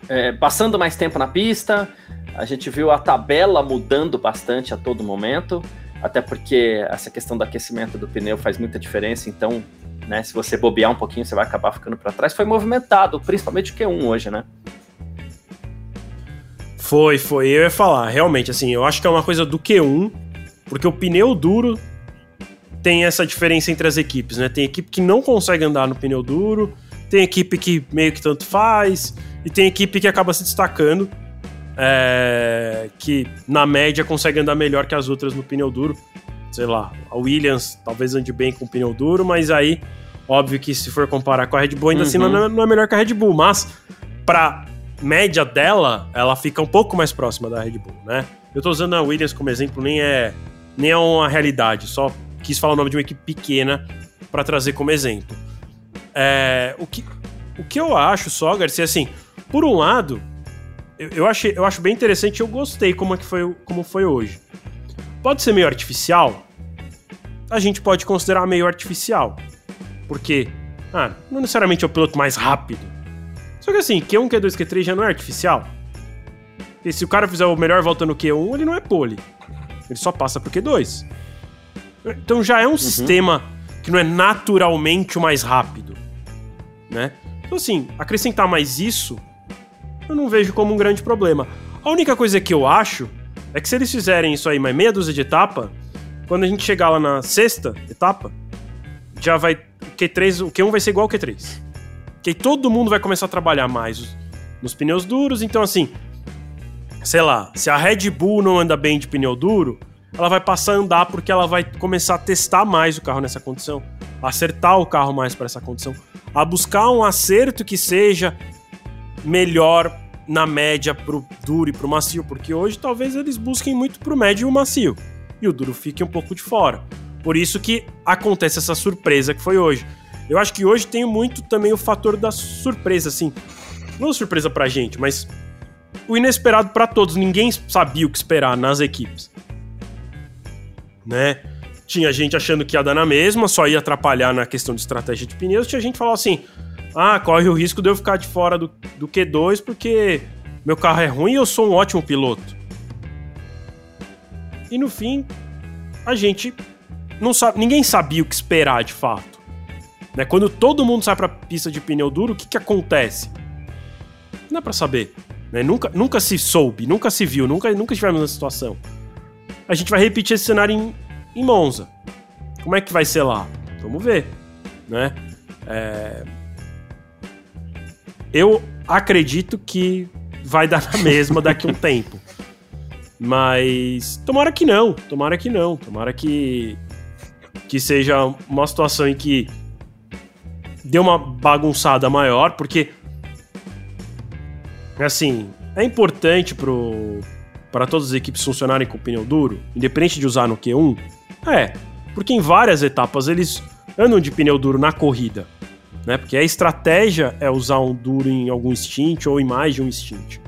É, passando mais tempo na pista, a gente viu a tabela mudando bastante a todo momento, até porque essa questão do aquecimento do pneu faz muita diferença, então, né, se você bobear um pouquinho, você vai acabar ficando para trás. Foi movimentado, principalmente o Q1 hoje, né? Foi, foi. Eu ia falar, realmente, assim, eu acho que é uma coisa do Q1, porque o pneu duro tem essa diferença entre as equipes, né? Tem equipe que não consegue andar no pneu duro, tem equipe que meio que tanto faz, e tem equipe que acaba se destacando, é, que na média consegue andar melhor que as outras no pneu duro. Sei lá, a Williams talvez ande bem com o pneu duro, mas aí, óbvio que se for comparar com a Red Bull, ainda assim uhum. assim não é, não é melhor que a Red Bull, mas para média dela, ela fica um pouco mais próxima da Red Bull, né? Eu tô usando a Williams como exemplo, nem é, nem é uma realidade, só quis falar o nome de uma equipe pequena para trazer como exemplo. É, o, que, o que eu acho só, Garcia, assim, por um lado, eu, eu, achei, eu acho bem interessante eu gostei como, é que foi, como foi hoje. Pode ser meio artificial? A gente pode considerar meio artificial. Porque, ah, não necessariamente é o piloto mais rápido, só que assim, Q1, Q2, Q3 já não é artificial. E se o cara fizer o melhor volta no Q1, ele não é pole. Ele só passa pro Q2. Então já é um uhum. sistema que não é naturalmente o mais rápido. Né? Então assim, acrescentar mais isso, eu não vejo como um grande problema. A única coisa que eu acho é que se eles fizerem isso aí mais meia dúzia de etapa, quando a gente chegar lá na sexta etapa, já vai. O Q3, o Q1 vai ser igual ao Q3 que aí todo mundo vai começar a trabalhar mais nos pneus duros. Então, assim, sei lá, se a Red Bull não anda bem de pneu duro, ela vai passar a andar porque ela vai começar a testar mais o carro nessa condição, acertar o carro mais para essa condição, a buscar um acerto que seja melhor na média pro duro e pro macio, porque hoje talvez eles busquem muito pro médio e o macio, e o duro fique um pouco de fora. Por isso que acontece essa surpresa que foi hoje. Eu acho que hoje tem muito também o fator da surpresa, assim. Não surpresa pra gente, mas o inesperado para todos. Ninguém sabia o que esperar nas equipes. Né? Tinha gente achando que ia dar na mesma, só ia atrapalhar na questão de estratégia de pneus. Tinha gente falava assim: ah, corre o risco de eu ficar de fora do, do Q2 porque meu carro é ruim e eu sou um ótimo piloto. E no fim, a gente não sabe, ninguém sabia o que esperar de fato. Né? Quando todo mundo sai para pista de pneu duro, o que, que acontece? Não é para saber. Né? Nunca, nunca se soube, nunca se viu, nunca, nunca estivemos nessa situação. A gente vai repetir esse cenário em, em Monza. Como é que vai ser lá? Vamos ver. Né? É... Eu acredito que vai dar na mesma daqui a um (laughs) tempo. Mas tomara que não, tomara que não, tomara que que seja uma situação em que deu uma bagunçada maior, porque assim, é importante pro para todas as equipes funcionarem com pneu duro, independente de usar no Q1? É, porque em várias etapas eles andam de pneu duro na corrida, né? Porque a estratégia é usar um duro em algum stint ou em mais de um stint.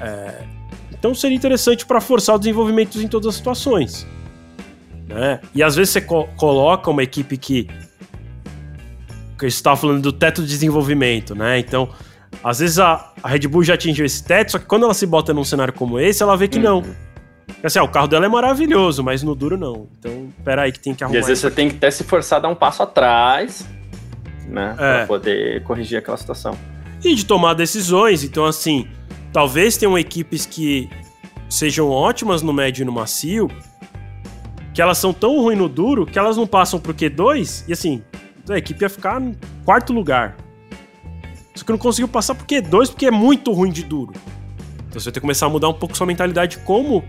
É, então seria interessante para forçar o desenvolvimento em todas as situações. Né? E às vezes você co coloca uma equipe que que estava falando do teto de desenvolvimento, né? Então, às vezes a, a, Red Bull já atingiu esse teto, só que quando ela se bota num cenário como esse, ela vê que uhum. não. Assim, ah, o carro dela é maravilhoso, mas no duro não. Então, pera aí que tem que arrumar. E às vezes você tem que até se forçar a dar um passo atrás, né? É. Pra poder corrigir aquela situação. E de tomar decisões. Então, assim, talvez tenham equipes que sejam ótimas no médio e no macio, que elas são tão ruins no duro que elas não passam pro Q2 e assim, a equipe ia ficar no quarto lugar. Só que não conseguiu passar pro Q2 porque é muito ruim de duro. Então você vai ter que começar a mudar um pouco sua mentalidade de como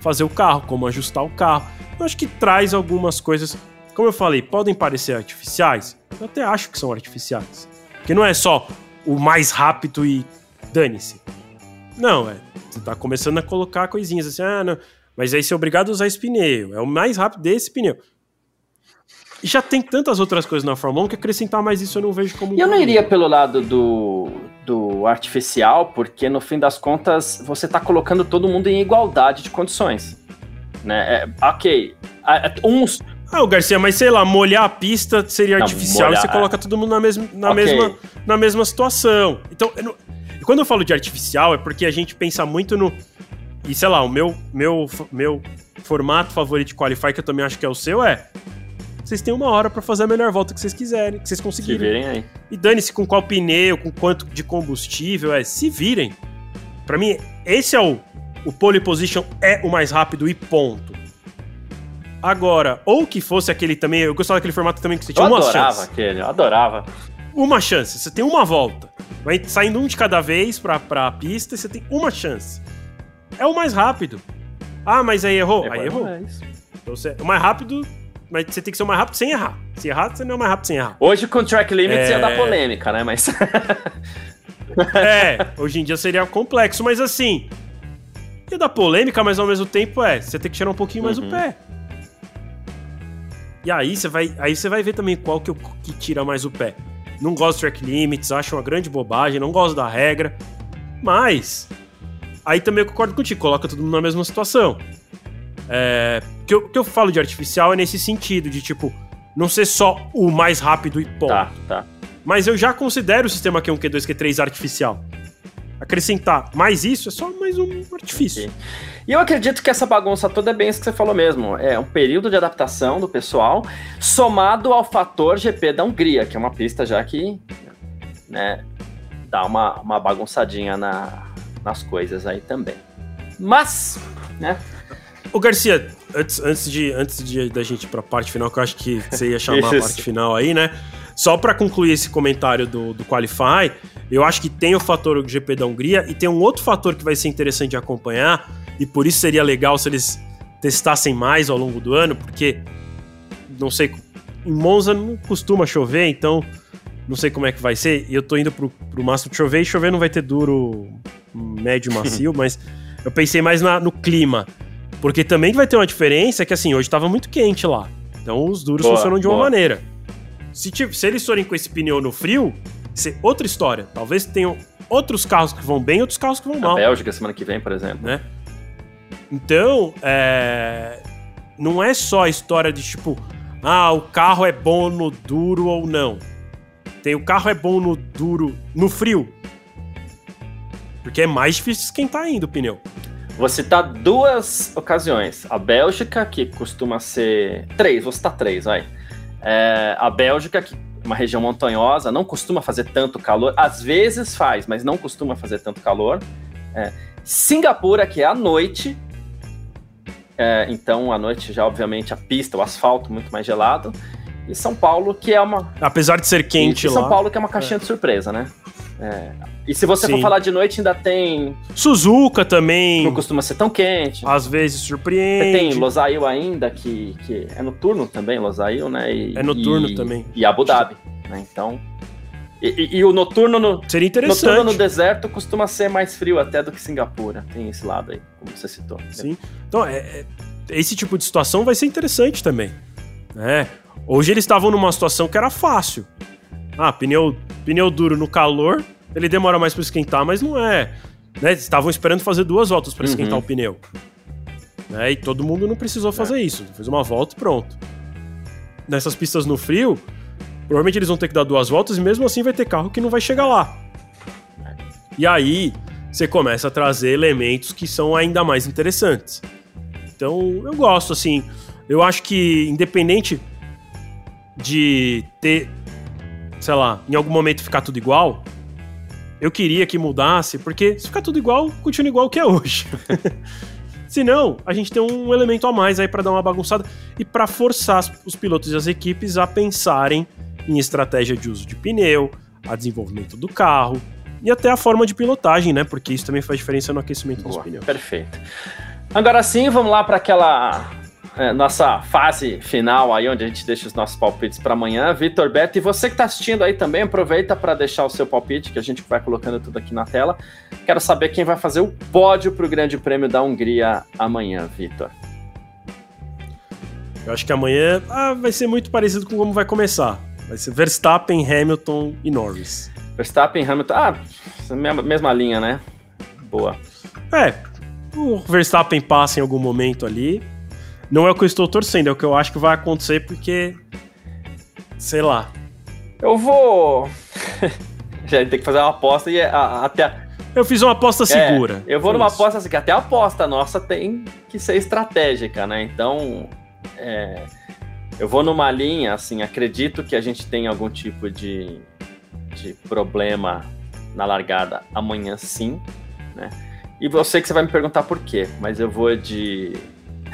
fazer o carro, como ajustar o carro. Eu acho que traz algumas coisas, como eu falei, podem parecer artificiais. Eu até acho que são artificiais. Porque não é só o mais rápido e dane-se. Não, é. Você tá começando a colocar coisinhas assim, ah, não, mas aí você é obrigado a usar esse pneu. É o mais rápido desse pneu. E já tem tantas outras coisas na Fórmula 1 que acrescentar mais isso eu não vejo como. E eu não iria pelo lado do, do artificial, porque no fim das contas você está colocando todo mundo em igualdade de condições. Né? É, ok. Uns. Ah, o Garcia, mas sei lá, molhar a pista seria não, artificial molhar, e você coloca todo mundo na mesma, na okay. mesma, na mesma situação. Então, eu não... quando eu falo de artificial, é porque a gente pensa muito no e sei lá, o meu, meu, meu formato favorito de Qualify, que eu também acho que é o seu, é. Vocês têm uma hora para fazer a melhor volta que vocês quiserem, que vocês conseguirem. Se virem aí. E dane-se com qual pneu, com quanto de combustível, é. Se virem. Para mim, esse é o. O pole position é o mais rápido e ponto. Agora, ou que fosse aquele também. Eu gostava daquele formato também que você tinha eu uma chance. Eu adorava aquele, eu adorava. Uma chance, você tem uma volta. Vai saindo um de cada vez pra, pra pista e você tem uma chance é o mais rápido. Ah, mas aí errou? aí errou. Então, você, o mais rápido, mas você tem que ser o mais rápido sem errar. Se errar, você não é o mais rápido sem errar. Hoje com track limits é... ia dar polêmica, né? Mas. (laughs) é, hoje em dia seria complexo, mas assim. Ia dar polêmica, mas ao mesmo tempo é. Você tem que tirar um pouquinho mais uhum. o pé. E aí você vai, aí você vai ver também qual que, que tira mais o pé. Não gosto de track limits, acho uma grande bobagem, não gosto da regra. Mas Aí também eu concordo contigo, coloca todo mundo na mesma situação. É, que eu, que eu falo de artificial é nesse sentido, de tipo, não ser só o mais rápido e ponto. Tá, tá. Mas eu já considero o sistema Q1, Q2, Q3 artificial. Acrescentar mais isso é só mais um artifício. Okay. E eu acredito que essa bagunça toda é bem isso que você falou mesmo. É um período de adaptação do pessoal, somado ao fator GP da Hungria, que é uma pista já que né, dá uma, uma bagunçadinha na, nas coisas aí também. Mas, né? Ô Garcia, antes, antes, de, antes de da gente ir pra parte final, que eu acho que você ia chamar a parte final aí, né? Só para concluir esse comentário do, do Qualify, eu acho que tem o fator GP da Hungria e tem um outro fator que vai ser interessante de acompanhar, e por isso seria legal se eles testassem mais ao longo do ano, porque, não sei, em Monza não costuma chover, então não sei como é que vai ser, e eu tô indo pro, pro máximo de chover, e chover não vai ter duro médio (laughs) macio, mas eu pensei mais na, no clima. Porque também vai ter uma diferença que, assim, hoje tava muito quente lá. Então os duros boa, funcionam de boa. uma maneira. Se, se eles forem com esse pneu no frio, é outra história. Talvez tenham outros carros que vão bem outros carros que vão mal. A Bélgica semana que vem, por exemplo. Né? Então, é... não é só a história de tipo, ah, o carro é bom no duro ou não. Tem o carro é bom no duro, no frio. Porque é mais difícil esquentar ainda o pneu. Vou citar duas ocasiões. A Bélgica, que costuma ser. Três, vou citar três, vai. É, a Bélgica, que é uma região montanhosa, não costuma fazer tanto calor. Às vezes faz, mas não costuma fazer tanto calor. É, Singapura, que é à noite. É, então, à noite já, obviamente, a pista, o asfalto muito mais gelado. E São Paulo, que é uma. Apesar de ser quente e lá. São Paulo, que é uma caixinha é. de surpresa, né? É. E se você Sim. for falar de noite, ainda tem. Suzuka também. Não costuma ser tão quente. Às vezes surpreende. Você tem Losail ainda, que, que é noturno também, Losail, né? E, é noturno e, também. E Abu Dhabi, né? Então. E, e, o noturno no. Seria interessante. Noturno no deserto costuma ser mais frio até do que Singapura. Tem esse lado aí, como você citou. Sim. Então, é, é, esse tipo de situação vai ser interessante também. Né? Hoje eles estavam numa situação que era fácil. Ah, pneu, pneu duro no calor, ele demora mais para esquentar, mas não é. Né? Estavam esperando fazer duas voltas para esquentar uhum. o pneu. Né? E todo mundo não precisou fazer é. isso. Fez uma volta e pronto. Nessas pistas no frio, Provavelmente eles vão ter que dar duas voltas e mesmo assim vai ter carro que não vai chegar lá. E aí você começa a trazer elementos que são ainda mais interessantes. Então eu gosto, assim. Eu acho que independente de ter, sei lá, em algum momento ficar tudo igual, eu queria que mudasse, porque se ficar tudo igual, continua igual que é hoje. (laughs) Se não, a gente tem um elemento a mais aí para dar uma bagunçada e para forçar os pilotos e as equipes a pensarem em estratégia de uso de pneu, a desenvolvimento do carro e até a forma de pilotagem, né? Porque isso também faz diferença no aquecimento Boa, dos pneus. Perfeito. Agora sim, vamos lá para aquela é, nossa fase final aí, onde a gente deixa os nossos palpites para amanhã. Vitor Beto, e você que está assistindo aí também, aproveita para deixar o seu palpite, que a gente vai colocando tudo aqui na tela. Quero saber quem vai fazer o pódio para o Grande Prêmio da Hungria amanhã, Vitor. Eu acho que amanhã ah, vai ser muito parecido com como vai começar. Vai ser Verstappen, Hamilton e Norris. Verstappen, Hamilton. Ah, mesma, mesma linha, né? Boa. É, o Verstappen passa em algum momento ali. Não é o que eu estou torcendo, é o que eu acho que vai acontecer porque. Sei lá. Eu vou. (laughs) Já tem que fazer uma aposta e até. Eu fiz uma aposta é, segura. É, eu vou numa isso. aposta assim, que até a aposta nossa tem que ser estratégica, né? Então. É, eu vou numa linha, assim, acredito que a gente tem algum tipo de, de problema na largada amanhã sim, né? E você que você vai me perguntar por quê, mas eu vou de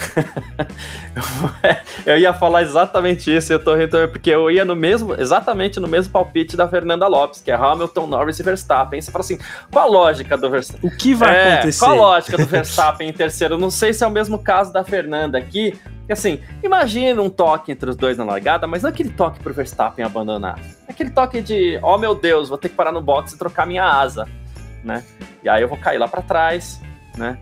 (laughs) eu ia falar exatamente isso, eu tô rindo, porque eu ia no mesmo, exatamente no mesmo palpite da Fernanda Lopes, que é Hamilton, Norris e Verstappen. Você fala assim, qual a lógica do Verstappen? O que vai é, acontecer? Qual a lógica do Verstappen em terceiro? não sei se é o mesmo caso da Fernanda aqui, que assim, imagina um toque entre os dois na largada, mas não aquele toque pro Verstappen abandonar. Aquele toque de, oh meu Deus, vou ter que parar no box e trocar minha asa, né? E aí eu vou cair lá para trás, né?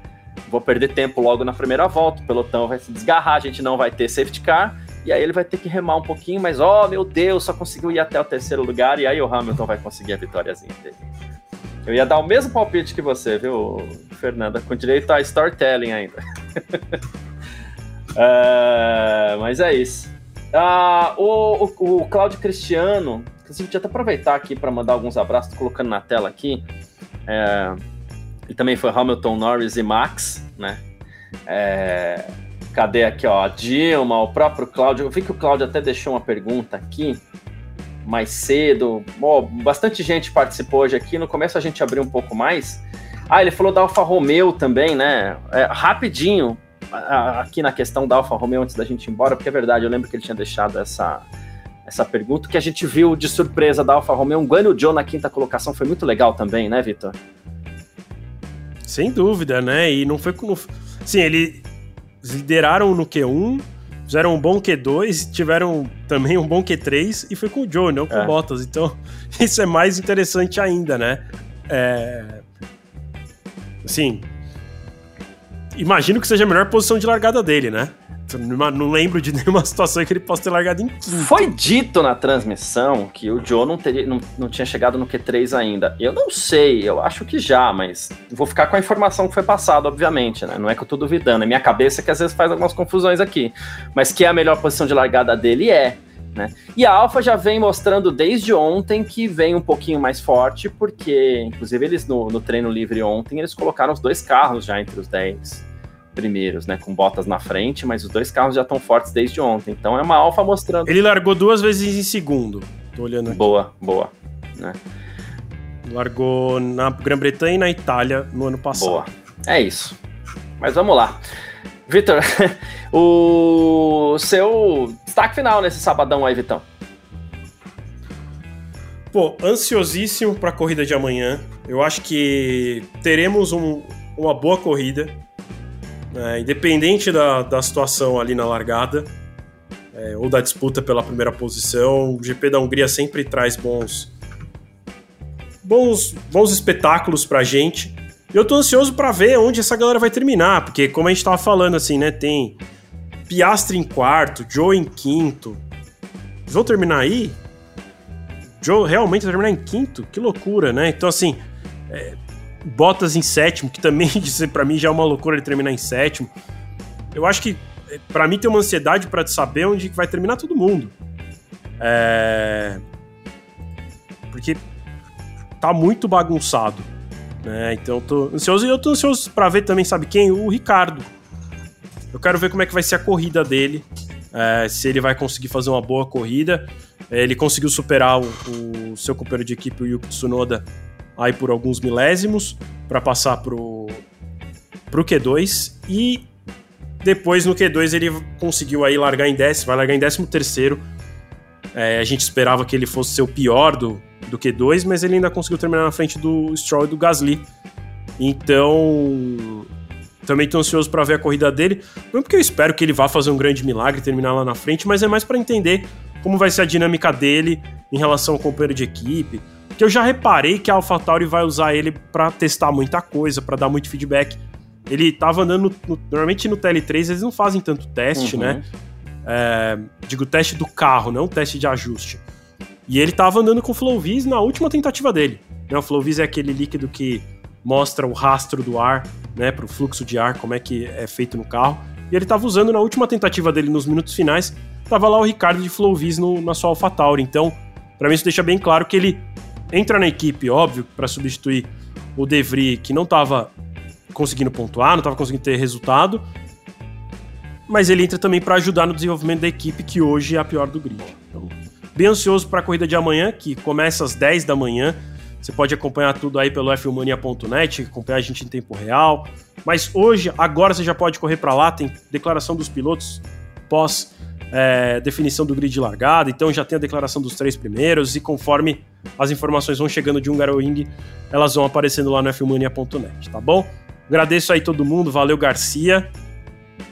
Vou perder tempo logo na primeira volta, o pelotão vai se desgarrar, a gente não vai ter safety car, e aí ele vai ter que remar um pouquinho, mas oh meu Deus, só conseguiu ir até o terceiro lugar, e aí o Hamilton vai conseguir a vitóriazinha dele. Eu ia dar o mesmo palpite que você, viu, Fernanda, com direito a storytelling ainda. uh, (laughs) mas é isso. Uh, o, o, o Cláudio Cristiano, inclusive, eu até aproveitar aqui para mandar alguns abraços, tô colocando na tela aqui. É, e também foi Hamilton, Norris e Max, né? É, cadê aqui, ó? A Dilma, o próprio Cláudio. Eu vi que o Cláudio até deixou uma pergunta aqui mais cedo. Bom, bastante gente participou hoje aqui. No começo a gente abriu um pouco mais. Ah, ele falou da Alfa Romeo também, né? É, rapidinho, aqui na questão da Alfa Romeo, antes da gente ir embora, porque é verdade, eu lembro que ele tinha deixado essa, essa pergunta, que a gente viu de surpresa da Alfa Romeo. Um Guanyu Joe na quinta colocação foi muito legal também, né, Vitor? Sem dúvida, né? E não foi com. Sim, eles lideraram no Q1, fizeram um bom Q2, tiveram também um bom Q3 e foi com o Joe, não com o é. Bottas. Então, (laughs) isso é mais interessante ainda, né? É... Assim. Imagino que seja a melhor posição de largada dele, né? Não lembro de (laughs) nenhuma situação que ele possa ter largado em quinto. Foi dito na transmissão que o Joe não, teria, não, não tinha chegado no Q3 ainda. Eu não sei, eu acho que já, mas vou ficar com a informação que foi passada, obviamente, né? Não é que eu tô duvidando, é minha cabeça que às vezes faz algumas confusões aqui. Mas que é a melhor posição de largada dele é. Né? E a Alfa já vem mostrando desde ontem que vem um pouquinho mais forte, porque, inclusive, eles no, no treino livre ontem, eles colocaram os dois carros já entre os 10 primeiros, né? Com botas na frente, mas os dois carros já estão fortes desde ontem. Então é uma Alfa mostrando. Ele largou duas vezes em segundo. Tô olhando aqui. Boa, boa. Né? Largou na Grã-Bretanha e na Itália no ano passado. Boa. É isso. Mas vamos lá. Vitor, (laughs) o seu destaque final nesse sabadão aí, Vitão. Pô, ansiosíssimo para a corrida de amanhã. Eu acho que teremos um, uma boa corrida. É, independente da, da situação ali na largada, é, ou da disputa pela primeira posição, o GP da Hungria sempre traz bons bons, bons espetáculos pra gente. E eu tô ansioso para ver onde essa galera vai terminar, porque como a gente tava falando assim, né, tem Piastri em quarto, Joe em quinto. Eles vão terminar aí? Joe realmente vai terminar em quinto? Que loucura, né? Então assim, é, Bottas em sétimo, que também (laughs) para mim já é uma loucura ele terminar em sétimo. Eu acho que para mim tem uma ansiedade para saber onde vai terminar todo mundo. É... Porque tá muito bagunçado. Né? Então eu tô ansioso e eu tô ansioso para ver também, sabe quem? O Ricardo. Eu quero ver como é que vai ser a corrida dele. É, se ele vai conseguir fazer uma boa corrida. É, ele conseguiu superar o, o, seu companheiro de equipe, o Yuki Tsunoda, aí por alguns milésimos, para passar pro, pro Q2. E depois no Q2 ele conseguiu aí largar em décimo, vai largar em décimo terceiro. É, a gente esperava que ele fosse ser o pior do, do Q2, mas ele ainda conseguiu terminar na frente do Stroll e do Gasly. Então, também estou ansioso para ver a corrida dele. Não porque eu espero que ele vá fazer um grande milagre e terminar lá na frente, mas é mais para entender como vai ser a dinâmica dele em relação ao companheiro de equipe. Que eu já reparei que a AlphaTauri vai usar ele para testar muita coisa, para dar muito feedback. Ele estava andando no, normalmente no TL3 eles não fazem tanto teste, uhum. né? É, digo teste do carro, não teste de ajuste. E ele estava andando com o Flowvis na última tentativa dele. Né? O Flowvis é aquele líquido que mostra o rastro do ar, né, para o fluxo de ar, como é que é feito no carro. E ele estava usando na última tentativa dele nos minutos finais, estava lá o Ricardo de Flowvis no, na sua AlphaTauri. Então, para mim isso deixa bem claro que ele entra na equipe, óbvio, para substituir o De Vries, que não estava conseguindo pontuar, não estava conseguindo ter resultado, mas ele entra também para ajudar no desenvolvimento da equipe, que hoje é a pior do grid. Então, Bem ansioso para a corrida de amanhã, que começa às 10 da manhã. Você pode acompanhar tudo aí pelo fmania.net, acompanhar a gente em tempo real. Mas hoje, agora você já pode correr para lá, tem declaração dos pilotos pós é, definição do grid de largada, então já tem a declaração dos três primeiros e conforme as informações vão chegando de Hungaroring, elas vão aparecendo lá no fmania.net, tá bom? Agradeço aí todo mundo, valeu Garcia.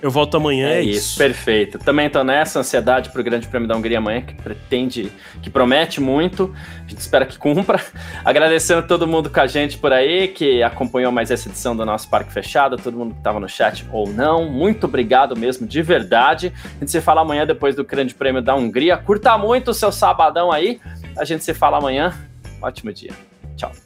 Eu volto amanhã, é, é isso. isso. Perfeito. Também tô nessa ansiedade pro Grande Prêmio da Hungria amanhã, que pretende, que promete muito. A gente espera que cumpra. (laughs) Agradecendo a todo mundo com a gente por aí, que acompanhou mais essa edição do nosso Parque Fechado, todo mundo que estava no chat ou não. Muito obrigado mesmo, de verdade. A gente se fala amanhã depois do Grande Prêmio da Hungria. Curta muito o seu sabadão aí. A gente se fala amanhã. Ótimo dia. Tchau.